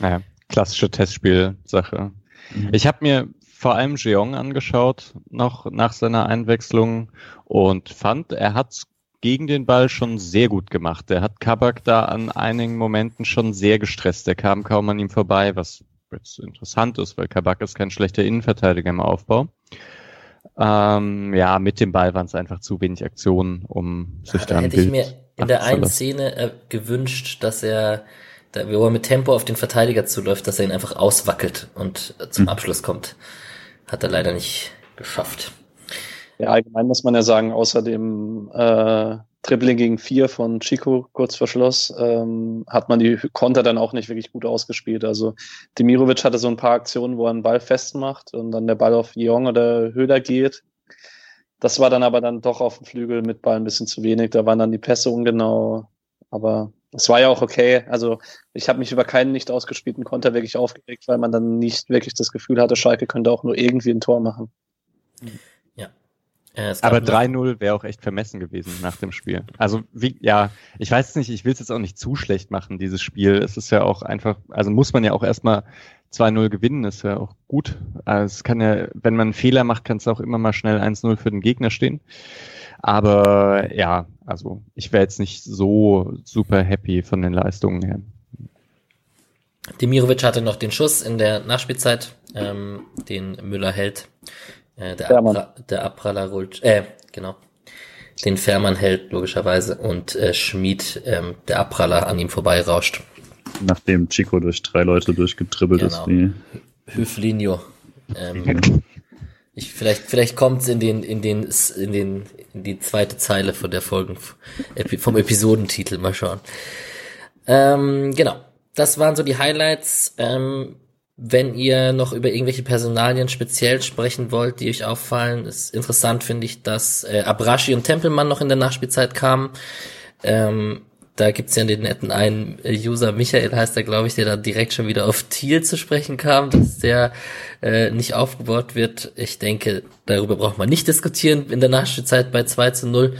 Naja, klassische Testspielsache. Mhm. Ich habe mir vor allem Jeong angeschaut, noch nach seiner Einwechslung und fand, er hat's gegen den Ball schon sehr gut gemacht. Er hat Kabak da an einigen Momenten schon sehr gestresst. Er kam kaum an ihm vorbei, was jetzt interessant ist, weil Kabak ist kein schlechter Innenverteidiger im Aufbau. Ähm, ja, mit dem Ball waren es einfach zu wenig Aktionen, um sich ja, da hätte ich mir in der einen Szene äh, gewünscht, dass er, da, wo er mit Tempo auf den Verteidiger zuläuft, dass er ihn einfach auswackelt und äh, zum hm. Abschluss kommt. Hat er leider nicht geschafft. Ja, allgemein muss man ja sagen, außer dem äh, Dribbling gegen vier von Chico kurz vor Schluss, ähm, hat man die Konter dann auch nicht wirklich gut ausgespielt. Also Demirovic hatte so ein paar Aktionen, wo er einen Ball festmacht und dann der Ball auf Jong oder Höhler geht. Das war dann aber dann doch auf dem Flügel mit Ball ein bisschen zu wenig. Da waren dann die Pässe ungenau. Aber es war ja auch okay. Also ich habe mich über keinen nicht ausgespielten Konter wirklich aufgeregt, weil man dann nicht wirklich das Gefühl hatte, Schalke könnte auch nur irgendwie ein Tor machen. Äh, Aber 3-0 wäre auch echt vermessen gewesen nach dem Spiel. Also wie, ja, ich weiß nicht, ich will es jetzt auch nicht zu schlecht machen, dieses Spiel. Es ist ja auch einfach, also muss man ja auch erstmal 2-0 gewinnen, ist ja auch gut. Also es kann ja, wenn man einen Fehler macht, kann es auch immer mal schnell 1-0 für den Gegner stehen. Aber ja, also ich wäre jetzt nicht so super happy von den Leistungen her. Demirovic hatte noch den Schuss in der Nachspielzeit, ähm, den Müller hält. Äh, der, Abra der Abraller rollt, äh, genau. Den Fährmann hält, logischerweise, und äh, Schmied, ähm, der Abraller, an ihm vorbeirauscht. Nachdem Chico durch drei Leute durchgetribbelt genau. ist. Wie Hüflinho. Ähm, (laughs) ich, vielleicht, vielleicht kommt's in den, in den, in den, in die zweite Zeile von der Folgen, vom Episodentitel, mal schauen. Ähm, genau. Das waren so die Highlights. Ähm, wenn ihr noch über irgendwelche Personalien speziell sprechen wollt, die euch auffallen, ist interessant, finde ich, dass äh, Abrashi und Tempelmann noch in der Nachspielzeit kamen. Ähm, da gibt's ja den netten einen User, Michael heißt er, glaube ich, der da direkt schon wieder auf Thiel zu sprechen kam, dass der äh, nicht aufgebaut wird. Ich denke, darüber braucht man nicht diskutieren in der Nachspielzeit bei 2 zu 0,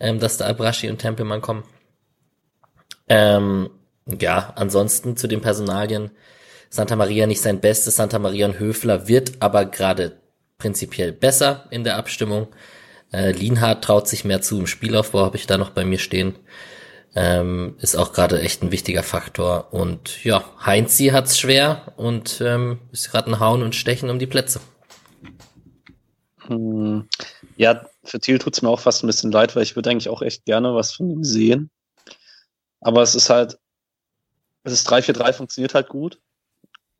ähm, dass da Abrashi und Tempelmann kommen. Ähm, ja, ansonsten zu den Personalien Santa Maria nicht sein Bestes. Santa Maria und Höfler wird aber gerade prinzipiell besser in der Abstimmung. Äh, Lienhardt traut sich mehr zu im Spielaufbau, habe ich da noch bei mir stehen. Ähm, ist auch gerade echt ein wichtiger Faktor. Und ja, Heinzi hat's schwer und ähm, ist gerade ein Hauen und Stechen um die Plätze. Hm, ja, für Thiel tut's mir auch fast ein bisschen leid, weil ich würde eigentlich auch echt gerne was von ihm sehen. Aber es ist halt, es ist 3-4-3 funktioniert halt gut.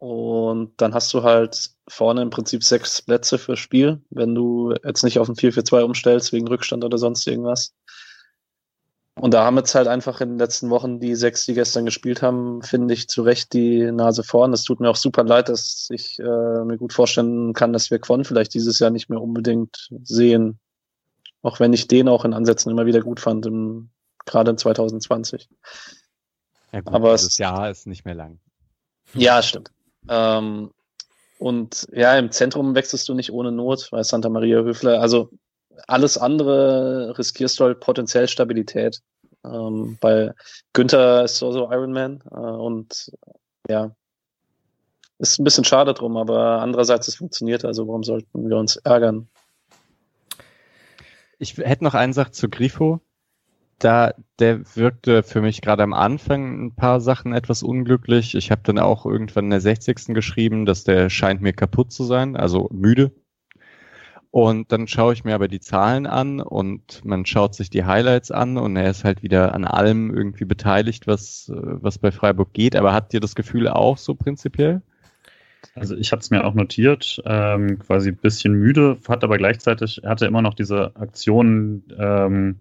Und dann hast du halt vorne im Prinzip sechs Plätze für Spiel, wenn du jetzt nicht auf ein 4-4-2 umstellst wegen Rückstand oder sonst irgendwas. Und da haben jetzt halt einfach in den letzten Wochen die sechs, die gestern gespielt haben, finde ich zu Recht die Nase vorn. Es tut mir auch super leid, dass ich äh, mir gut vorstellen kann, dass wir Quon vielleicht dieses Jahr nicht mehr unbedingt sehen. Auch wenn ich den auch in Ansätzen immer wieder gut fand, im, gerade in 2020. Ja gut, Aber dieses Jahr ist nicht mehr lang. Ja, stimmt. Ähm, und ja, im Zentrum wechselst du nicht ohne Not, weil Santa Maria Höfler, also alles andere riskierst du halt potenziell Stabilität. Ähm, bei Günther ist so, so Ironman äh, und ja, ist ein bisschen schade drum, aber andererseits es funktioniert, also warum sollten wir uns ärgern? Ich hätte noch einen Sache zu Grifo da, der wirkte für mich gerade am Anfang ein paar Sachen etwas unglücklich. Ich habe dann auch irgendwann in der 60. geschrieben, dass der scheint mir kaputt zu sein, also müde. Und dann schaue ich mir aber die Zahlen an und man schaut sich die Highlights an und er ist halt wieder an allem irgendwie beteiligt, was, was bei Freiburg geht. Aber hat dir das Gefühl auch so prinzipiell? Also ich hatte es mir auch notiert, ähm, quasi ein bisschen müde, hat aber gleichzeitig, hatte immer noch diese Aktion, ähm,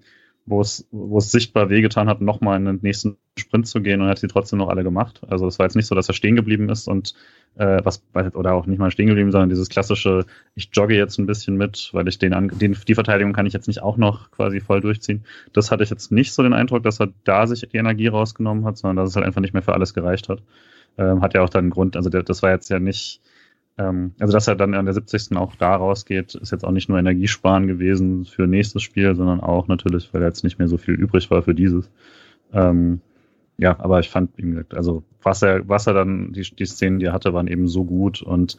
wo es, wo es sichtbar wehgetan hat, nochmal in den nächsten Sprint zu gehen und hat sie trotzdem noch alle gemacht. Also es war jetzt nicht so, dass er stehen geblieben ist und äh, was oder auch nicht mal stehen geblieben, sondern dieses klassische, ich jogge jetzt ein bisschen mit, weil ich den, den die Verteidigung kann ich jetzt nicht auch noch quasi voll durchziehen. Das hatte ich jetzt nicht so den Eindruck, dass er da sich die Energie rausgenommen hat, sondern dass es halt einfach nicht mehr für alles gereicht hat. Ähm, hat ja auch dann einen Grund, also der, das war jetzt ja nicht, ähm, also dass er dann an der 70. auch da rausgeht, ist jetzt auch nicht nur Energiesparen gewesen für nächstes Spiel, sondern auch natürlich, weil jetzt nicht mehr so viel übrig war für dieses. Ähm, ja, aber ich fand, wie gesagt, also was er, was er dann, die, die Szenen, die er hatte, waren eben so gut und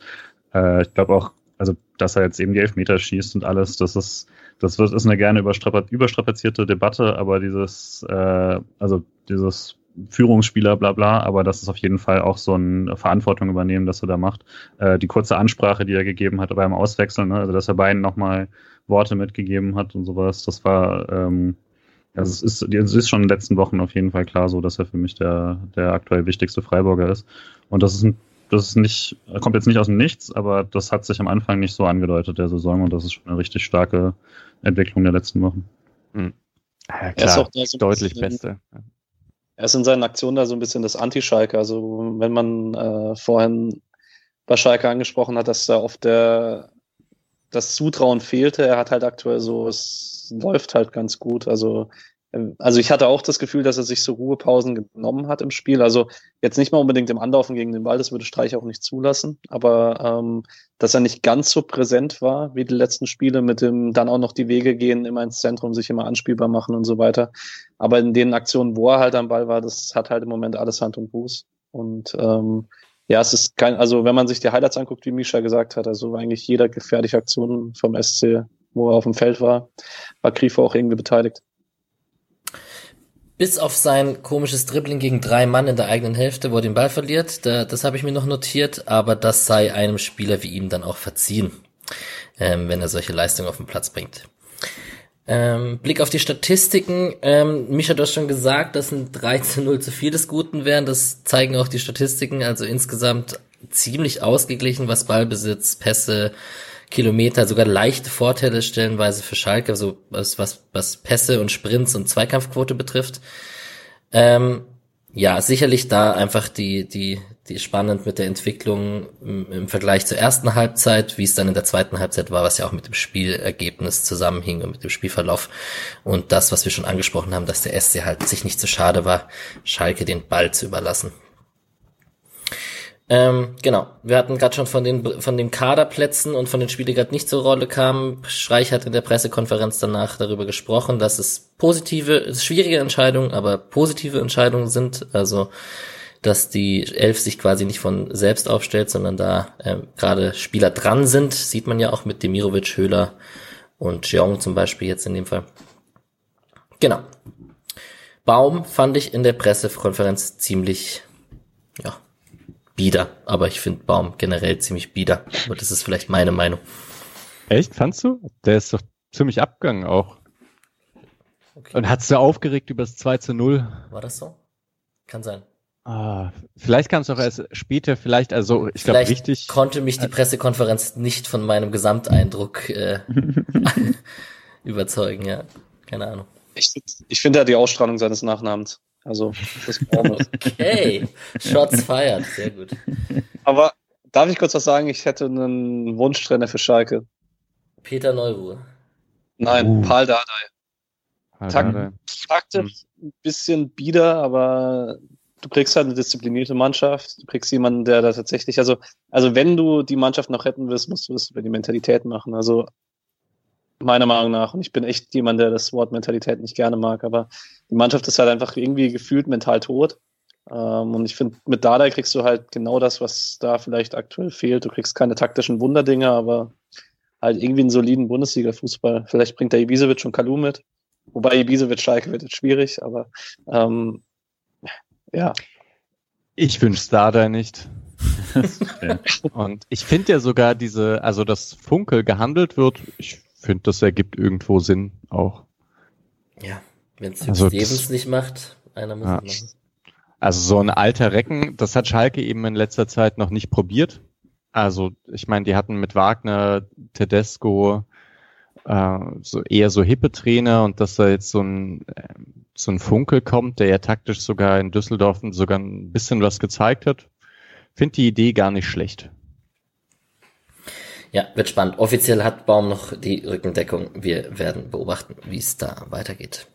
äh, ich glaube auch, also dass er jetzt eben die Elfmeter schießt und alles, das ist, das ist eine gerne überstrapazierte Debatte, aber dieses, äh, also dieses Führungsspieler, bla bla, aber das ist auf jeden Fall auch so eine Verantwortung übernehmen, dass er da macht. Äh, die kurze Ansprache, die er gegeben hat beim Auswechseln, ne? also dass er beiden nochmal Worte mitgegeben hat und sowas, das war, ähm, also es ist, es ist schon in den letzten Wochen auf jeden Fall klar so, dass er für mich der, der aktuell wichtigste Freiburger ist. Und das ist ein das ist nicht, kommt jetzt nicht aus dem Nichts, aber das hat sich am Anfang nicht so angedeutet der Saison und das ist schon eine richtig starke Entwicklung der letzten Wochen. Mhm. Ja, klar, er ist auch so deutlich Beste. Er ist in seinen Aktionen da so ein bisschen das Anti-Schalke. Also wenn man äh, vorhin bei Schalke angesprochen hat, dass da oft der, das Zutrauen fehlte, er hat halt aktuell so, es läuft halt ganz gut. Also also ich hatte auch das Gefühl, dass er sich so Ruhepausen genommen hat im Spiel. Also jetzt nicht mal unbedingt im Anlaufen gegen den Ball, das würde Streich auch nicht zulassen, aber ähm, dass er nicht ganz so präsent war wie die letzten Spiele mit dem dann auch noch die Wege gehen, immer ins Zentrum, sich immer anspielbar machen und so weiter. Aber in den Aktionen, wo er halt am Ball war, das hat halt im Moment alles Hand und Fuß. Und ähm, ja, es ist kein, also wenn man sich die Highlights anguckt, wie Misha gesagt hat, also eigentlich jeder gefährliche Aktion vom SC, wo er auf dem Feld war, war Grifo auch irgendwie beteiligt. Bis auf sein komisches Dribbling gegen drei Mann in der eigenen Hälfte, wo er den Ball verliert, da, das habe ich mir noch notiert, aber das sei einem Spieler wie ihm dann auch verziehen, ähm, wenn er solche Leistungen auf den Platz bringt. Ähm, Blick auf die Statistiken. Ähm, Micha, du hast schon gesagt, dass ein 3 zu 0 zu viel des Guten wären. Das zeigen auch die Statistiken. Also insgesamt ziemlich ausgeglichen, was Ballbesitz, Pässe, Kilometer, sogar leichte Vorteile stellenweise für Schalke, so was, was, was Pässe und Sprints und Zweikampfquote betrifft. Ähm, ja, sicherlich da einfach die, die, die spannend mit der Entwicklung im, im, Vergleich zur ersten Halbzeit, wie es dann in der zweiten Halbzeit war, was ja auch mit dem Spielergebnis zusammenhing und mit dem Spielverlauf. Und das, was wir schon angesprochen haben, dass der SC halt sich nicht zu schade war, Schalke den Ball zu überlassen. Ähm, genau, wir hatten gerade schon von den von den Kaderplätzen und von den Spielen, die gerade nicht zur Rolle kamen. Streich hat in der Pressekonferenz danach darüber gesprochen, dass es positive, schwierige Entscheidungen, aber positive Entscheidungen sind. Also dass die Elf sich quasi nicht von selbst aufstellt, sondern da ähm, gerade Spieler dran sind. Sieht man ja auch mit Demirovic, Höhler und Jong zum Beispiel jetzt in dem Fall. Genau. Baum fand ich in der Pressekonferenz ziemlich, ja, bieder. Aber ich finde Baum generell ziemlich bieder. Aber das ist vielleicht meine Meinung. Echt? Fandst du? Der ist doch ziemlich abgegangen auch. Okay. Und hat's du aufgeregt über das 2 zu 0? War das so? Kann sein. Ah, vielleicht kam es auch erst später, vielleicht, also ich glaube richtig. konnte mich die Pressekonferenz nicht von meinem Gesamteindruck äh, (laughs) überzeugen, ja. Keine Ahnung. Ich, ich finde ja die Ausstrahlung seines Nachnamens. Also, das Bonus. (laughs) okay, Shots fired, sehr gut. Aber darf ich kurz was sagen? Ich hätte einen Wunschtrainer für Schalke. Peter Neuruhr. Nein, uh. Paul Dardai. Takt, taktisch ein bisschen bieder, aber du kriegst halt eine disziplinierte Mannschaft. Du kriegst jemanden, der da tatsächlich, also, also wenn du die Mannschaft noch retten willst, musst du das über die Mentalität machen. Also meiner Meinung nach. Und ich bin echt jemand, der das Wort Mentalität nicht gerne mag, aber die Mannschaft ist halt einfach irgendwie gefühlt mental tot. Ähm, und ich finde, mit Dada kriegst du halt genau das, was da vielleicht aktuell fehlt. Du kriegst keine taktischen Wunderdinge, aber halt irgendwie einen soliden Bundesliga-Fußball. Vielleicht bringt der Ibisevic und Kalu mit. Wobei Ibisevic Schalke wird jetzt schwierig, aber ähm, ja. Ich wünsche Dada nicht. (laughs) und ich finde ja sogar diese, also dass Funkel gehandelt wird, ich finde, das ergibt irgendwo Sinn auch. Ja, wenn es also Stevens nicht macht, einer muss ja. es machen. Also so ein alter Recken, das hat Schalke eben in letzter Zeit noch nicht probiert. Also, ich meine, die hatten mit Wagner, Tedesco, äh, so eher so hippe Trainer und dass da jetzt so ein, so ein Funkel kommt, der ja taktisch sogar in Düsseldorf sogar ein bisschen was gezeigt hat, finde die Idee gar nicht schlecht. Ja, wird spannend. Offiziell hat Baum noch die Rückendeckung. Wir werden beobachten, wie es da weitergeht.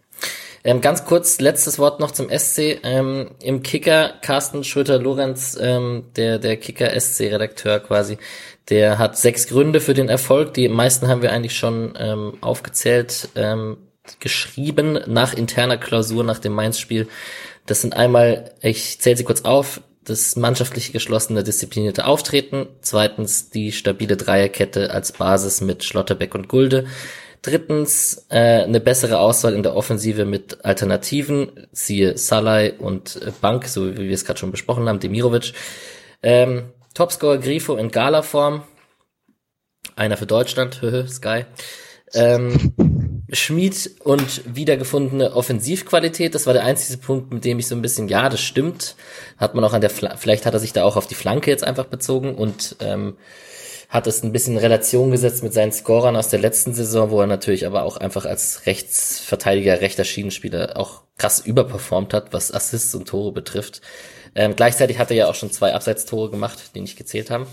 Ähm, ganz kurz, letztes Wort noch zum SC. Ähm, Im Kicker, Carsten Schröter-Lorenz, ähm, der, der Kicker-SC-Redakteur quasi, der hat sechs Gründe für den Erfolg. Die meisten haben wir eigentlich schon ähm, aufgezählt, ähm, geschrieben nach interner Klausur, nach dem Mainz-Spiel. Das sind einmal, ich zähle sie kurz auf, das mannschaftliche geschlossene, disziplinierte Auftreten. Zweitens die stabile Dreierkette als Basis mit Schlotterbeck und Gulde. Drittens äh, eine bessere Auswahl in der Offensive mit Alternativen, siehe Salai und äh, Bank, so wie wir es gerade schon besprochen haben, Demirovic. Ähm, Topscorer Grifo in Gala-Form. Einer für Deutschland, (laughs) Sky. Ähm, Schmied und wiedergefundene Offensivqualität, das war der einzige Punkt, mit dem ich so ein bisschen, ja, das stimmt. Hat man auch an der, Fla vielleicht hat er sich da auch auf die Flanke jetzt einfach bezogen und ähm, hat es ein bisschen in Relation gesetzt mit seinen Scorern aus der letzten Saison, wo er natürlich aber auch einfach als Rechtsverteidiger, rechter Schienenspieler auch krass überperformt hat, was Assists und Tore betrifft. Ähm, gleichzeitig hat er ja auch schon zwei Abseitstore gemacht, die nicht gezählt haben.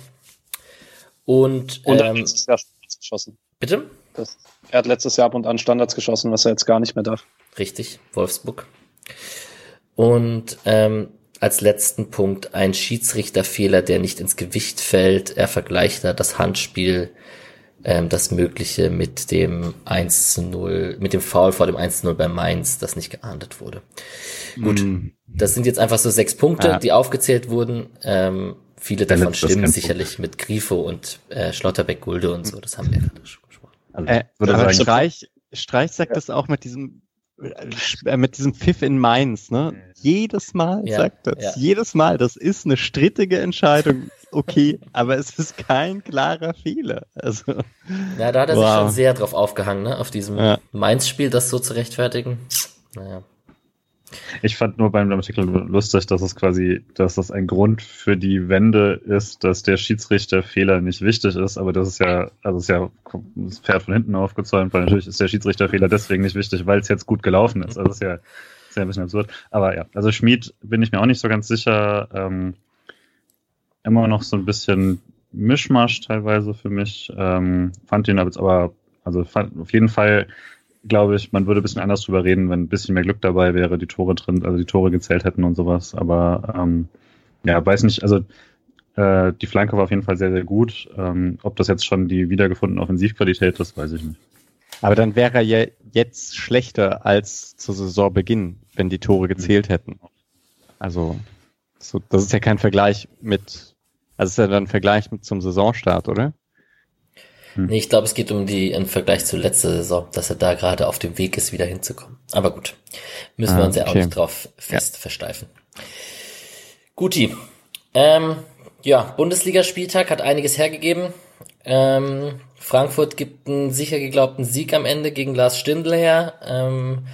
Und, und ähm, letztes Jahr geschossen. Bitte? Das, er hat letztes Jahr ab und an Standards geschossen, was er jetzt gar nicht mehr darf. Richtig, Wolfsburg. Und ähm, als letzten Punkt ein Schiedsrichterfehler, der nicht ins Gewicht fällt. Er vergleicht da das Handspiel, ähm, das Mögliche mit dem 1 zu 0, mit dem Foul vor dem 1 zu 0 bei Mainz, das nicht geahndet wurde. Mm. Gut, das sind jetzt einfach so sechs Punkte, ja. die aufgezählt wurden. Ähm, viele davon stimmen sicherlich mit Grifo und äh, Schlotterbeck, Gulde und so, das haben wir gerade schon. Also, äh, aber Streich, Streich sagt ja. das auch mit diesem äh, mit diesem Pfiff in Mainz, ne? Jedes Mal ja, sagt das. Ja. Jedes Mal. Das ist eine strittige Entscheidung. (laughs) Okay, aber es ist kein klarer Fehler. Also, ja, da hat er wow. sich schon sehr drauf aufgehangen, ne? Auf diesem ja. Mainz-Spiel, das so zu rechtfertigen. Naja. Ich fand nur beim Artikel lustig, dass es quasi, dass das ein Grund für die Wende ist, dass der Schiedsrichterfehler nicht wichtig ist, aber das ist ja, also ist ja das Pferd von hinten aufgezäumt, weil natürlich ist der Schiedsrichterfehler deswegen nicht wichtig, weil es jetzt gut gelaufen ist. Also ist ja, ist ja ein bisschen absurd. Aber ja, also Schmied bin ich mir auch nicht so ganz sicher. Ähm, immer noch so ein bisschen Mischmasch teilweise für mich. Ähm, fand ihn aber jetzt aber, also fand, auf jeden Fall glaube ich, man würde ein bisschen anders drüber reden, wenn ein bisschen mehr Glück dabei wäre, die Tore drin, also die Tore gezählt hätten und sowas. Aber ähm, ja, weiß nicht, also äh, die Flanke war auf jeden Fall sehr, sehr gut. Ähm, ob das jetzt schon die wiedergefundene Offensivqualität ist, weiß ich nicht. Aber dann wäre er ja jetzt schlechter als zu Saisonbeginn, wenn die Tore gezählt hätten. Also, so, das ist ja kein Vergleich mit, also ist ja dann ein Vergleich mit zum Saisonstart, oder? Hm. Ich glaube, es geht um die im Vergleich zu letzter Saison, dass er da gerade auf dem Weg ist, wieder hinzukommen. Aber gut, müssen ah, wir uns ja auch nicht drauf fest ja. versteifen. Guti. Ähm, ja, Bundesligaspieltag hat einiges hergegeben. Ähm, Frankfurt gibt einen sicher geglaubten Sieg am Ende gegen Lars Stindl her. Ähm,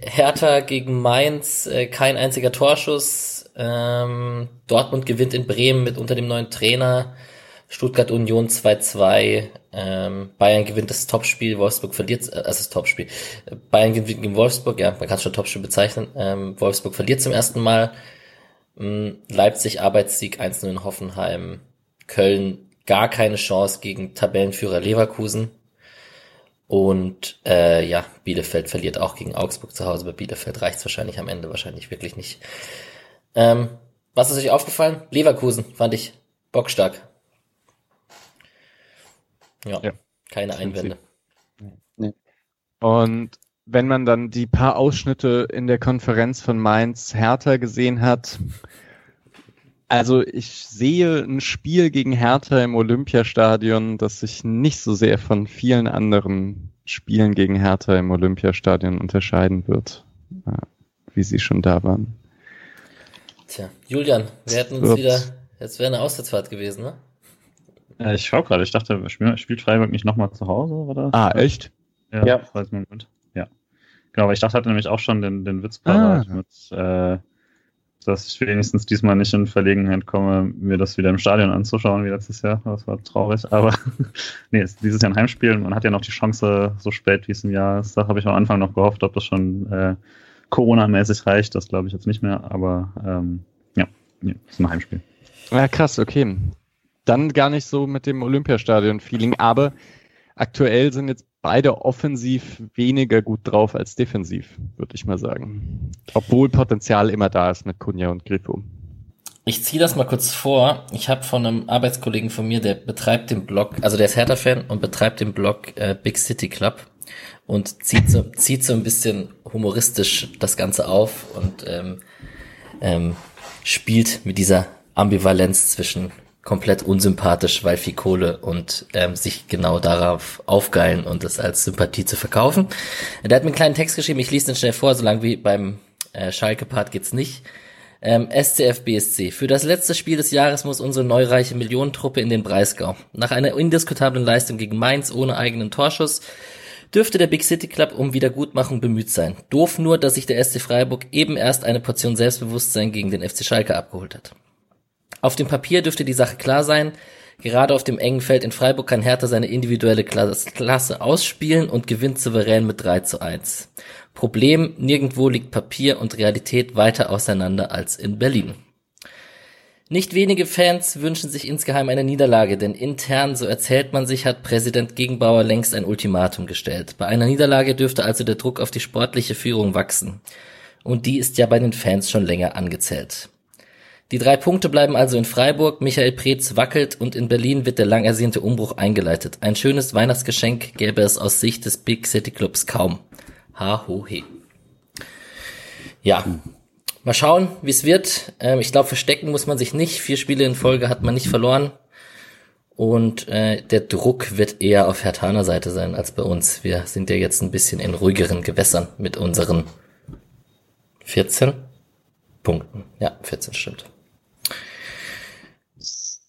Hertha gegen Mainz, äh, kein einziger Torschuss. Ähm, Dortmund gewinnt in Bremen mit unter dem neuen Trainer. Stuttgart Union 2-2, ähm, Bayern gewinnt das Topspiel, Wolfsburg verliert, äh, also das Topspiel. Bayern gewinnt gegen Wolfsburg, ja, man kann es schon Topspiel bezeichnen. Ähm, Wolfsburg verliert zum ersten Mal. Ähm, Leipzig Arbeitssieg 1-0 in Hoffenheim. Köln gar keine Chance gegen Tabellenführer Leverkusen. Und äh, ja, Bielefeld verliert auch gegen Augsburg zu Hause. Bei Bielefeld reicht es wahrscheinlich am Ende wahrscheinlich wirklich nicht. Ähm, was ist euch aufgefallen? Leverkusen fand ich bockstark. Ja, ja. keine Einwände. Nee. Und wenn man dann die paar Ausschnitte in der Konferenz von Mainz Hertha gesehen hat, also ich sehe ein Spiel gegen Hertha im Olympiastadion, das sich nicht so sehr von vielen anderen Spielen gegen Hertha im Olympiastadion unterscheiden wird, wie sie schon da waren. Tja, Julian, wir hätten uns wieder, jetzt wäre eine Auswärtsfahrt gewesen, ne? Ja, ich schau gerade, ich dachte, spielt Freiburg nicht nochmal zu Hause, oder? Ah, echt? Ja. ja. Ja. Genau, aber ich dachte, hatte nämlich auch schon den, den Witz parat ah. mit, äh, dass ich wenigstens diesmal nicht in Verlegenheit komme, mir das wieder im Stadion anzuschauen wie letztes Jahr. Das war traurig. Aber (laughs) nee, es ist dieses Jahr ein Heimspiel. Man hat ja noch die Chance, so spät wie es im Jahr ist. Da habe ich am Anfang noch gehofft, ob das schon äh, Corona-mäßig reicht. Das glaube ich jetzt nicht mehr. Aber ähm, ja, nee, ist ein Heimspiel. Ja, krass, okay. Dann gar nicht so mit dem Olympiastadion-Feeling, aber aktuell sind jetzt beide offensiv weniger gut drauf als defensiv, würde ich mal sagen. Obwohl Potenzial immer da ist mit Kunja und Grifo. Ich ziehe das mal kurz vor. Ich habe von einem Arbeitskollegen von mir, der betreibt den Blog, also der ist Hertha-Fan und betreibt den Blog äh, Big City Club und zieht so, (laughs) zieht so ein bisschen humoristisch das Ganze auf und ähm, ähm, spielt mit dieser Ambivalenz zwischen komplett unsympathisch, weil viel Kohle und ähm, sich genau darauf aufgeilen und es als Sympathie zu verkaufen. Der hat mir einen kleinen Text geschrieben, ich lese den schnell vor, solange wie beim äh, Schalke-Part geht's nicht. Ähm, SCF BSC. Für das letzte Spiel des Jahres muss unsere neureiche Millionentruppe in den Breisgau. Nach einer indiskutablen Leistung gegen Mainz ohne eigenen Torschuss dürfte der Big City Club um Wiedergutmachung bemüht sein. Doof nur, dass sich der SC Freiburg eben erst eine Portion Selbstbewusstsein gegen den FC Schalke abgeholt hat. Auf dem Papier dürfte die Sache klar sein. Gerade auf dem engen Feld in Freiburg kann Hertha seine individuelle Klasse ausspielen und gewinnt souverän mit 3 zu 1. Problem, nirgendwo liegt Papier und Realität weiter auseinander als in Berlin. Nicht wenige Fans wünschen sich insgeheim eine Niederlage, denn intern, so erzählt man sich, hat Präsident Gegenbauer längst ein Ultimatum gestellt. Bei einer Niederlage dürfte also der Druck auf die sportliche Führung wachsen. Und die ist ja bei den Fans schon länger angezählt. Die drei Punkte bleiben also in Freiburg, Michael Preetz wackelt und in Berlin wird der lang ersehnte Umbruch eingeleitet. Ein schönes Weihnachtsgeschenk gäbe es aus Sicht des Big City Clubs kaum. Ha ho he. Ja, mal schauen, wie es wird. Ähm, ich glaube, verstecken muss man sich nicht. Vier Spiele in Folge hat man nicht verloren. Und äh, der Druck wird eher auf Hertaner Seite sein als bei uns. Wir sind ja jetzt ein bisschen in ruhigeren Gewässern mit unseren 14 Punkten. Ja, 14 stimmt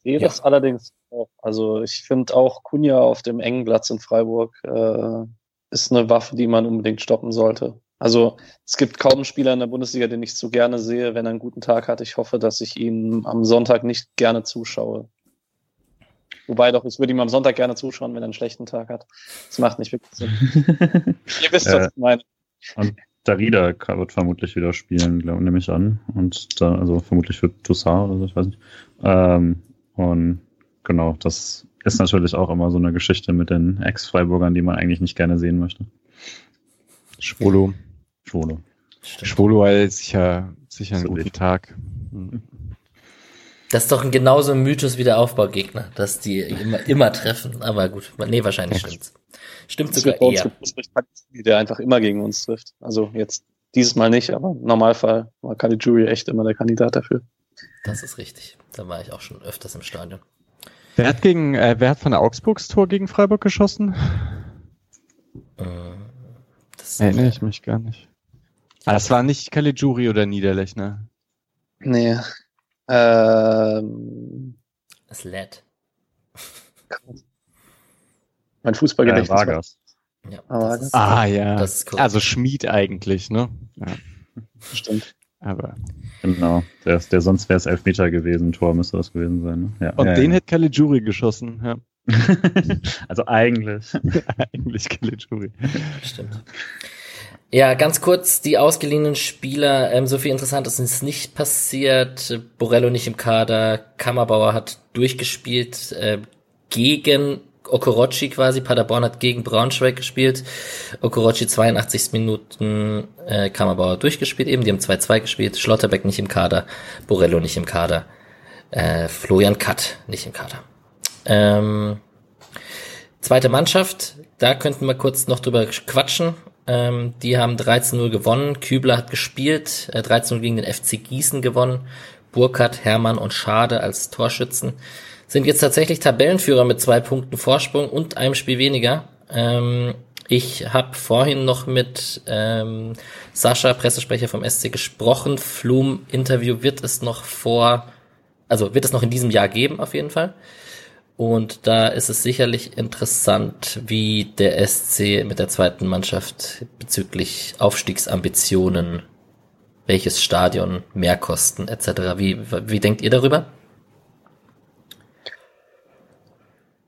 sehe ja. das allerdings auch. Also ich finde auch Kunja auf dem engen Platz in Freiburg äh, ist eine Waffe, die man unbedingt stoppen sollte. Also es gibt kaum einen Spieler in der Bundesliga, den ich so gerne sehe, wenn er einen guten Tag hat. Ich hoffe, dass ich ihm am Sonntag nicht gerne zuschaue. Wobei doch, ich würde ihm am Sonntag gerne zuschauen, wenn er einen schlechten Tag hat. Das macht nicht wirklich Sinn. (laughs) Ihr wisst, was ich meine. Und Darida wird vermutlich wieder spielen, glaube nehme ich an. Und da, also vermutlich für Toussaint oder so, ich weiß nicht. Ähm, und genau, das ist natürlich auch immer so eine Geschichte mit den Ex-Freiburgern, die man eigentlich nicht gerne sehen möchte. Schwolo. Schwolo. Schwolo ist sicher, sicher ein guter Tag. Das ist doch ein genauso ein Mythos wie der Aufbaugegner, dass die immer, immer treffen. Aber gut, nee, wahrscheinlich stimmt's. Stimmt sogar eher. Der einfach immer gegen uns trifft. Also jetzt dieses Mal nicht, aber im Normalfall war Caligiuri echt immer der Kandidat dafür. Das ist richtig. Da war ich auch schon öfters im Stadion. Wer hat gegen, äh, wer hat von der Augsburgs Tor gegen Freiburg geschossen? Äh, das Erinnere ich mich gar nicht. Ah, das war nicht Caligiuri oder Niederlechner. Nee. Ähm, das LED. (laughs) Mein Fußballgedächtnis. Äh, Vargas. Ja, Vargas. Ah, ja. also Schmied eigentlich, ne? Ja. Stimmt. Aber. Genau, der, der sonst wäre es Elfmeter gewesen, Tor müsste das gewesen sein. Ne? Ja, Und ja, den ja. hätte Caligiuri geschossen, ja. (laughs) also eigentlich. (laughs) eigentlich Caligiuri. Stimmt. Ja, ganz kurz, die ausgeliehenen Spieler, ähm, so viel Interessantes ist nicht passiert. Borello nicht im Kader, Kammerbauer hat durchgespielt äh, gegen Okorochi quasi. Paderborn hat gegen Braunschweig gespielt. Okorochi 82 Minuten, äh, Kammerbauer durchgespielt eben. Die haben 2-2 gespielt. Schlotterbeck nicht im Kader. Borello nicht im Kader. Äh, Florian Katt nicht im Kader. Ähm, zweite Mannschaft, da könnten wir kurz noch drüber quatschen. Ähm, die haben 13-0 gewonnen. Kübler hat gespielt, äh, 13-0 gegen den FC Gießen gewonnen. Burkhardt, Hermann und Schade als Torschützen sind jetzt tatsächlich Tabellenführer mit zwei Punkten Vorsprung und einem Spiel weniger. Ähm, ich habe vorhin noch mit ähm, Sascha, Pressesprecher vom SC, gesprochen. Flum-Interview wird es noch vor, also wird es noch in diesem Jahr geben, auf jeden Fall. Und da ist es sicherlich interessant, wie der SC mit der zweiten Mannschaft bezüglich Aufstiegsambitionen welches Stadion mehr kosten etc. Wie, wie denkt ihr darüber?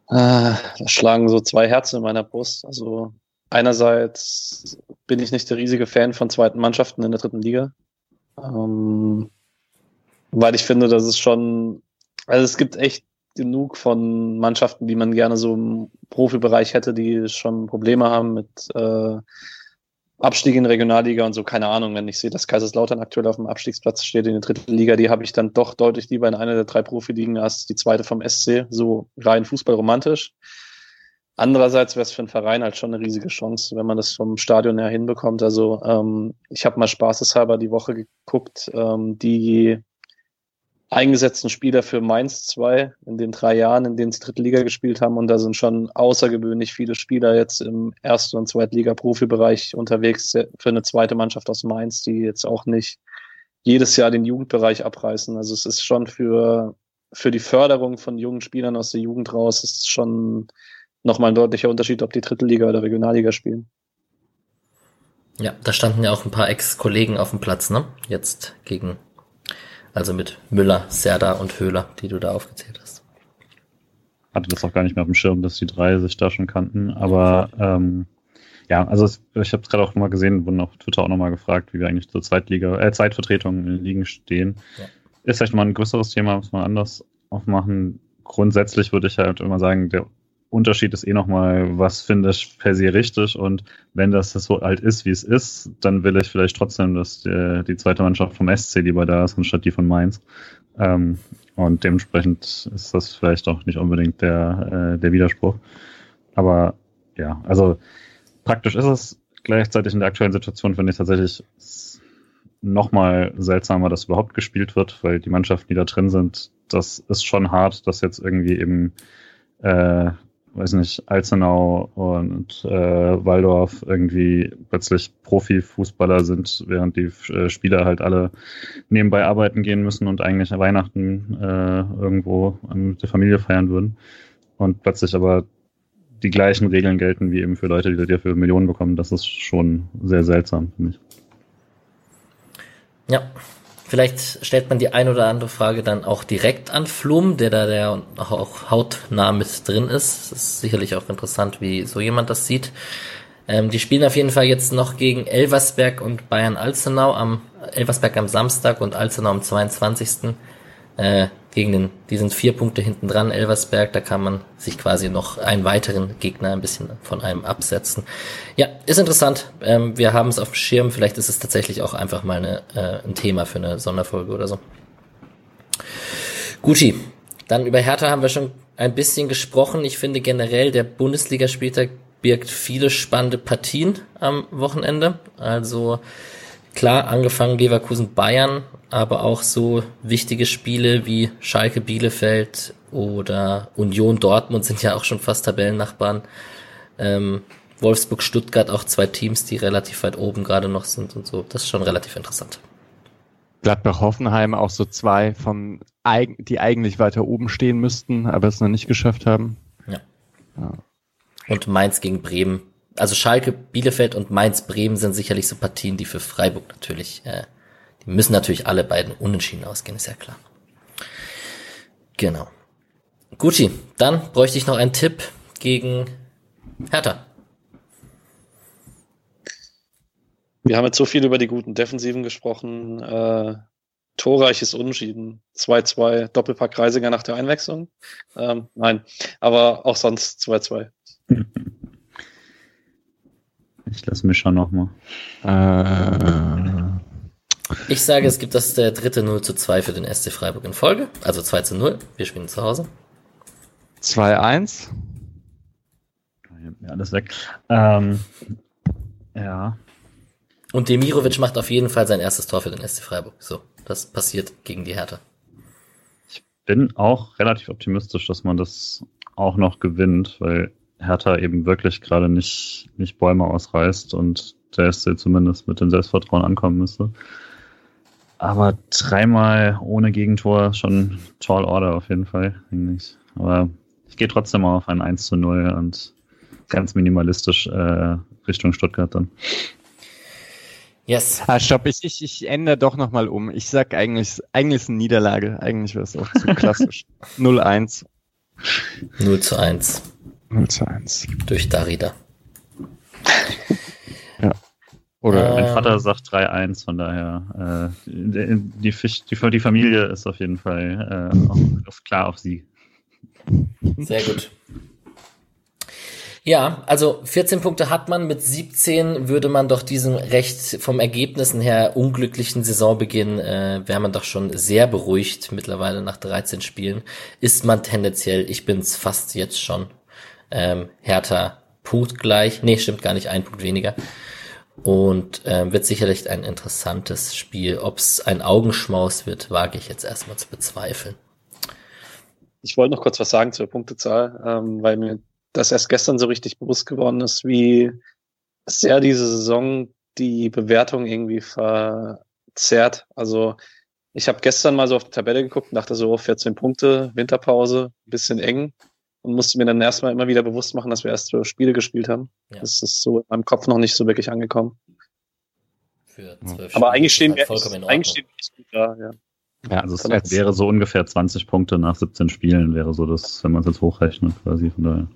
Äh, da schlagen so zwei Herzen in meiner Brust. Also einerseits bin ich nicht der riesige Fan von zweiten Mannschaften in der dritten Liga, ähm, weil ich finde, dass es schon, also es gibt echt genug von Mannschaften, die man gerne so im Profibereich hätte, die schon Probleme haben mit äh, Abstieg in Regionalliga und so, keine Ahnung, wenn ich sehe, dass Kaiserslautern aktuell auf dem Abstiegsplatz steht in der dritten Liga, die habe ich dann doch deutlich lieber in einer der drei Profiligen als die zweite vom SC, so rein fußballromantisch. Andererseits wäre es für einen Verein halt schon eine riesige Chance, wenn man das vom Stadion her hinbekommt. Also ähm, ich habe mal spaßeshalber die Woche geguckt, ähm, die eingesetzten Spieler für Mainz 2 in den drei Jahren, in denen sie dritte Liga gespielt haben. Und da sind schon außergewöhnlich viele Spieler jetzt im ersten und Zweitliga-Profibereich unterwegs für eine zweite Mannschaft aus Mainz, die jetzt auch nicht jedes Jahr den Jugendbereich abreißen. Also es ist schon für, für die Förderung von jungen Spielern aus der Jugend raus, ist schon nochmal ein deutlicher Unterschied, ob die dritte Liga oder Regionalliga spielen. Ja, da standen ja auch ein paar Ex-Kollegen auf dem Platz, ne? Jetzt gegen also mit Müller, Serda und Höhler, die du da aufgezählt hast. Hatte das auch gar nicht mehr auf dem Schirm, dass die drei sich da schon kannten. Aber ähm, ja, also es, ich habe es gerade auch nochmal gesehen, wurden auf Twitter auch nochmal gefragt, wie wir eigentlich zur Zweitliga, äh, Zweitvertretung in den Ligen stehen. Ja. Ist vielleicht nochmal ein größeres Thema, muss man anders aufmachen. Grundsätzlich würde ich halt immer sagen, der Unterschied ist eh nochmal, was finde ich per se richtig und wenn das so alt ist, wie es ist, dann will ich vielleicht trotzdem, dass die, die zweite Mannschaft vom SC lieber da ist, anstatt die von Mainz. Ähm, und dementsprechend ist das vielleicht auch nicht unbedingt der, äh, der Widerspruch. Aber ja, also praktisch ist es gleichzeitig in der aktuellen Situation, finde ich tatsächlich nochmal seltsamer, dass überhaupt gespielt wird, weil die Mannschaften, die da drin sind, das ist schon hart, dass jetzt irgendwie eben äh, weiß nicht, Alzenau und äh, Waldorf irgendwie plötzlich Profifußballer sind, während die äh, Spieler halt alle nebenbei arbeiten gehen müssen und eigentlich Weihnachten äh, irgendwo mit der Familie feiern würden. Und plötzlich aber die gleichen Regeln gelten wie eben für Leute, die dafür Millionen bekommen. Das ist schon sehr seltsam, finde ich. Ja, Vielleicht stellt man die ein oder andere Frage dann auch direkt an Flum, der da der auch hautnah mit drin ist. Das ist sicherlich auch interessant, wie so jemand das sieht. Ähm, die spielen auf jeden Fall jetzt noch gegen Elversberg und Bayern Alzenau am Elversberg am Samstag und Alzenau am 22 äh, gegen den, die sind vier Punkte hinten dran, Elversberg, da kann man sich quasi noch einen weiteren Gegner ein bisschen von einem absetzen. Ja, ist interessant. Ähm, wir haben es auf dem Schirm, vielleicht ist es tatsächlich auch einfach mal eine, äh, ein Thema für eine Sonderfolge oder so. Guti, dann über Hertha haben wir schon ein bisschen gesprochen. Ich finde generell, der Bundesligaspieltag birgt viele spannende Partien am Wochenende. Also klar, angefangen Leverkusen Bayern aber auch so wichtige Spiele wie Schalke Bielefeld oder Union Dortmund sind ja auch schon fast Tabellennachbarn. Ähm, Wolfsburg Stuttgart auch zwei Teams, die relativ weit oben gerade noch sind und so. Das ist schon relativ interessant. Gladbach Hoffenheim auch so zwei von die eigentlich weiter oben stehen müssten, aber es noch nicht geschafft haben. Ja. ja. Und Mainz gegen Bremen. Also Schalke, Bielefeld und Mainz Bremen sind sicherlich so Partien, die für Freiburg natürlich äh, die müssen natürlich alle beiden unentschieden ausgehen, ist ja klar. Genau. Gucci, dann bräuchte ich noch einen Tipp gegen Hertha. Wir haben jetzt so viel über die guten Defensiven gesprochen. Äh, torreiches Unentschieden. 2-2, Doppelpack Reisiger nach der Einwechslung. Ähm, nein, aber auch sonst 2-2. (laughs) Ich lasse mich schon nochmal. Äh, ich sage, es gibt das der dritte 0 zu 2 für den SC Freiburg in Folge. Also 2 zu 0. Wir spielen zu Hause. 2-1. Ja, alles weg. Ähm, ja. Und Demirovic macht auf jeden Fall sein erstes Tor für den SC Freiburg. So, das passiert gegen die Hertha. Ich bin auch relativ optimistisch, dass man das auch noch gewinnt, weil Hertha eben wirklich gerade nicht, nicht Bäume ausreißt und der SC zumindest mit dem Selbstvertrauen ankommen müsste. Aber dreimal ohne Gegentor schon tall order auf jeden Fall, eigentlich. Aber ich gehe trotzdem mal auf ein 1 zu 0 und ganz minimalistisch äh, Richtung Stuttgart dann. Yes. Ah, stopp, ich, ich, ich ändere doch nochmal um. Ich sag eigentlich, eigentlich ist eine Niederlage. Eigentlich wäre es auch zu (laughs) klassisch. 0-1. 0 zu 1. 0 zu 1. Durch Darida. (laughs) ja. Oder ähm, mein Vater sagt 3-1, von daher äh, die, Fisch, die, die, Familie ist auf jeden Fall äh, auf, klar auf sie. Sehr gut. Ja, also 14 Punkte hat man, mit 17 würde man doch diesen recht vom Ergebnissen her unglücklichen Saisonbeginn, äh, wäre man doch schon sehr beruhigt mittlerweile nach 13 Spielen. Ist man tendenziell, ich bin's fast jetzt schon, ähm, Hertha punktgleich, nee, stimmt gar nicht, ein Punkt weniger. Und ähm, wird sicherlich ein interessantes Spiel. Ob's ein Augenschmaus wird, wage ich jetzt erstmal zu bezweifeln. Ich wollte noch kurz was sagen zur Punktezahl, ähm, weil mir das erst gestern so richtig bewusst geworden ist, wie sehr diese Saison die Bewertung irgendwie verzerrt. Also ich habe gestern mal so auf die Tabelle geguckt und dachte so, 14 Punkte, Winterpause, bisschen eng und musste mir dann erstmal immer wieder bewusst machen, dass wir erst zwölf Spiele gespielt haben. Ja. Das ist so in meinem Kopf noch nicht so wirklich angekommen. Für zwölf Aber eigentlich stehen wir halt eigentlich stehen wir echt gut da, ja. Ja, also es wäre so ungefähr 20 Punkte nach 17 Spielen, wäre so das, wenn man es jetzt hochrechnet, quasi von daher.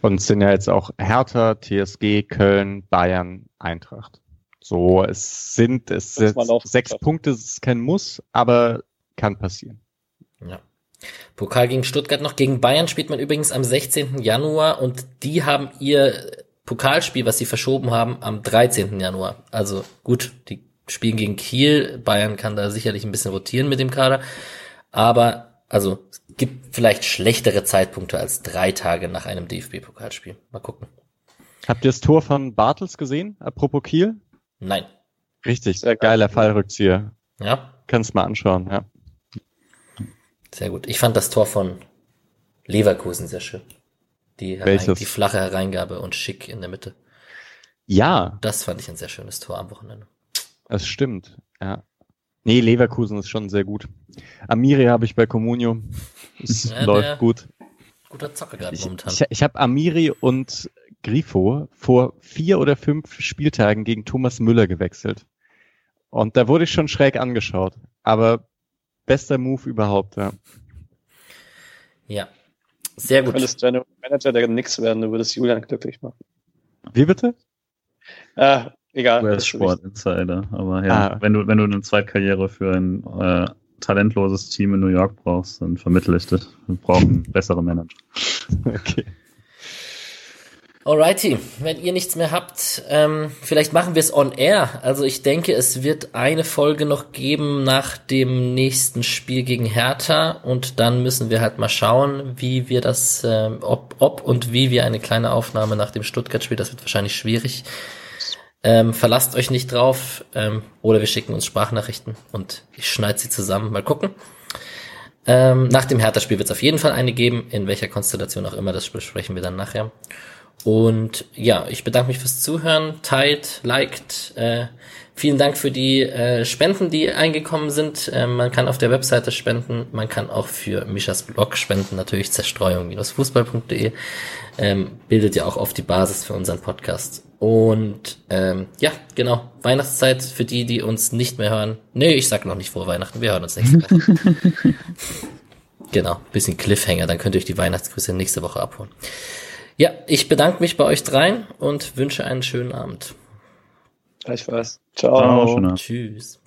Und es sind ja jetzt auch Hertha, TSG, Köln, Bayern, Eintracht. So, es sind, es sind sechs Punkte, es ist kein Muss, aber kann passieren. Ja. Pokal gegen Stuttgart noch. Gegen Bayern spielt man übrigens am 16. Januar und die haben ihr Pokalspiel, was sie verschoben haben, am 13. Januar. Also gut, die spielen gegen Kiel. Bayern kann da sicherlich ein bisschen rotieren mit dem Kader. Aber, also, es gibt vielleicht schlechtere Zeitpunkte als drei Tage nach einem DFB-Pokalspiel. Mal gucken. Habt ihr das Tor von Bartels gesehen? Apropos Kiel? Nein. Richtig, Sehr geiler Fallrückzieher. Ja. Kannst mal anschauen, ja. Sehr gut. Ich fand das Tor von Leverkusen sehr schön. Die, herein, die flache Hereingabe und schick in der Mitte. Ja. Das fand ich ein sehr schönes Tor am Wochenende. Das stimmt, ja. Nee, Leverkusen ist schon sehr gut. Amiri habe ich bei Comunio. Es (laughs) ja, läuft gut. Guter Zocker gerade momentan. Ich, ich habe Amiri und Grifo vor vier oder fünf Spieltagen gegen Thomas Müller gewechselt. Und da wurde ich schon schräg angeschaut. Aber bester Move überhaupt, ja. Ja. Sehr gut. Du könntest General Manager der nix werden, du würdest Julian glücklich machen. Wie bitte? Äh, Egal. US Sport Insider. Aber ja, ah. wenn du, wenn du eine Zweitkarriere für ein äh, talentloses Team in New York brauchst, dann vermittle ich dich. Wir brauchen bessere Manager. (laughs) Okay. Alrighty, wenn ihr nichts mehr habt, ähm, vielleicht machen wir es on air. Also ich denke, es wird eine Folge noch geben nach dem nächsten Spiel gegen Hertha und dann müssen wir halt mal schauen, wie wir das, äh, ob, ob und wie wir eine kleine Aufnahme nach dem Stuttgart-Spiel, das wird wahrscheinlich schwierig, ähm, verlasst euch nicht drauf ähm, oder wir schicken uns Sprachnachrichten und ich schneide sie zusammen. Mal gucken. Ähm, nach dem Hertha-Spiel wird es auf jeden Fall eine geben, in welcher Konstellation auch immer, das besprechen wir dann nachher. Und ja, ich bedanke mich fürs Zuhören, teilt, liked, äh, Vielen Dank für die äh, Spenden, die eingekommen sind. Ähm, man kann auf der Webseite spenden, man kann auch für Mischas Blog spenden, natürlich zerstreuung-fußball.de. Ähm, bildet ja auch oft die Basis für unseren Podcast. Und ähm, ja, genau, Weihnachtszeit für die, die uns nicht mehr hören. Nee, ich sag noch nicht vor Weihnachten, wir hören uns nächste Woche. (laughs) genau, bisschen Cliffhanger, dann könnt ihr euch die Weihnachtsgrüße nächste Woche abholen. Ja, ich bedanke mich bei euch dreien und wünsche einen schönen Abend. Gleichfalls. Ciao. Ciao Tschüss.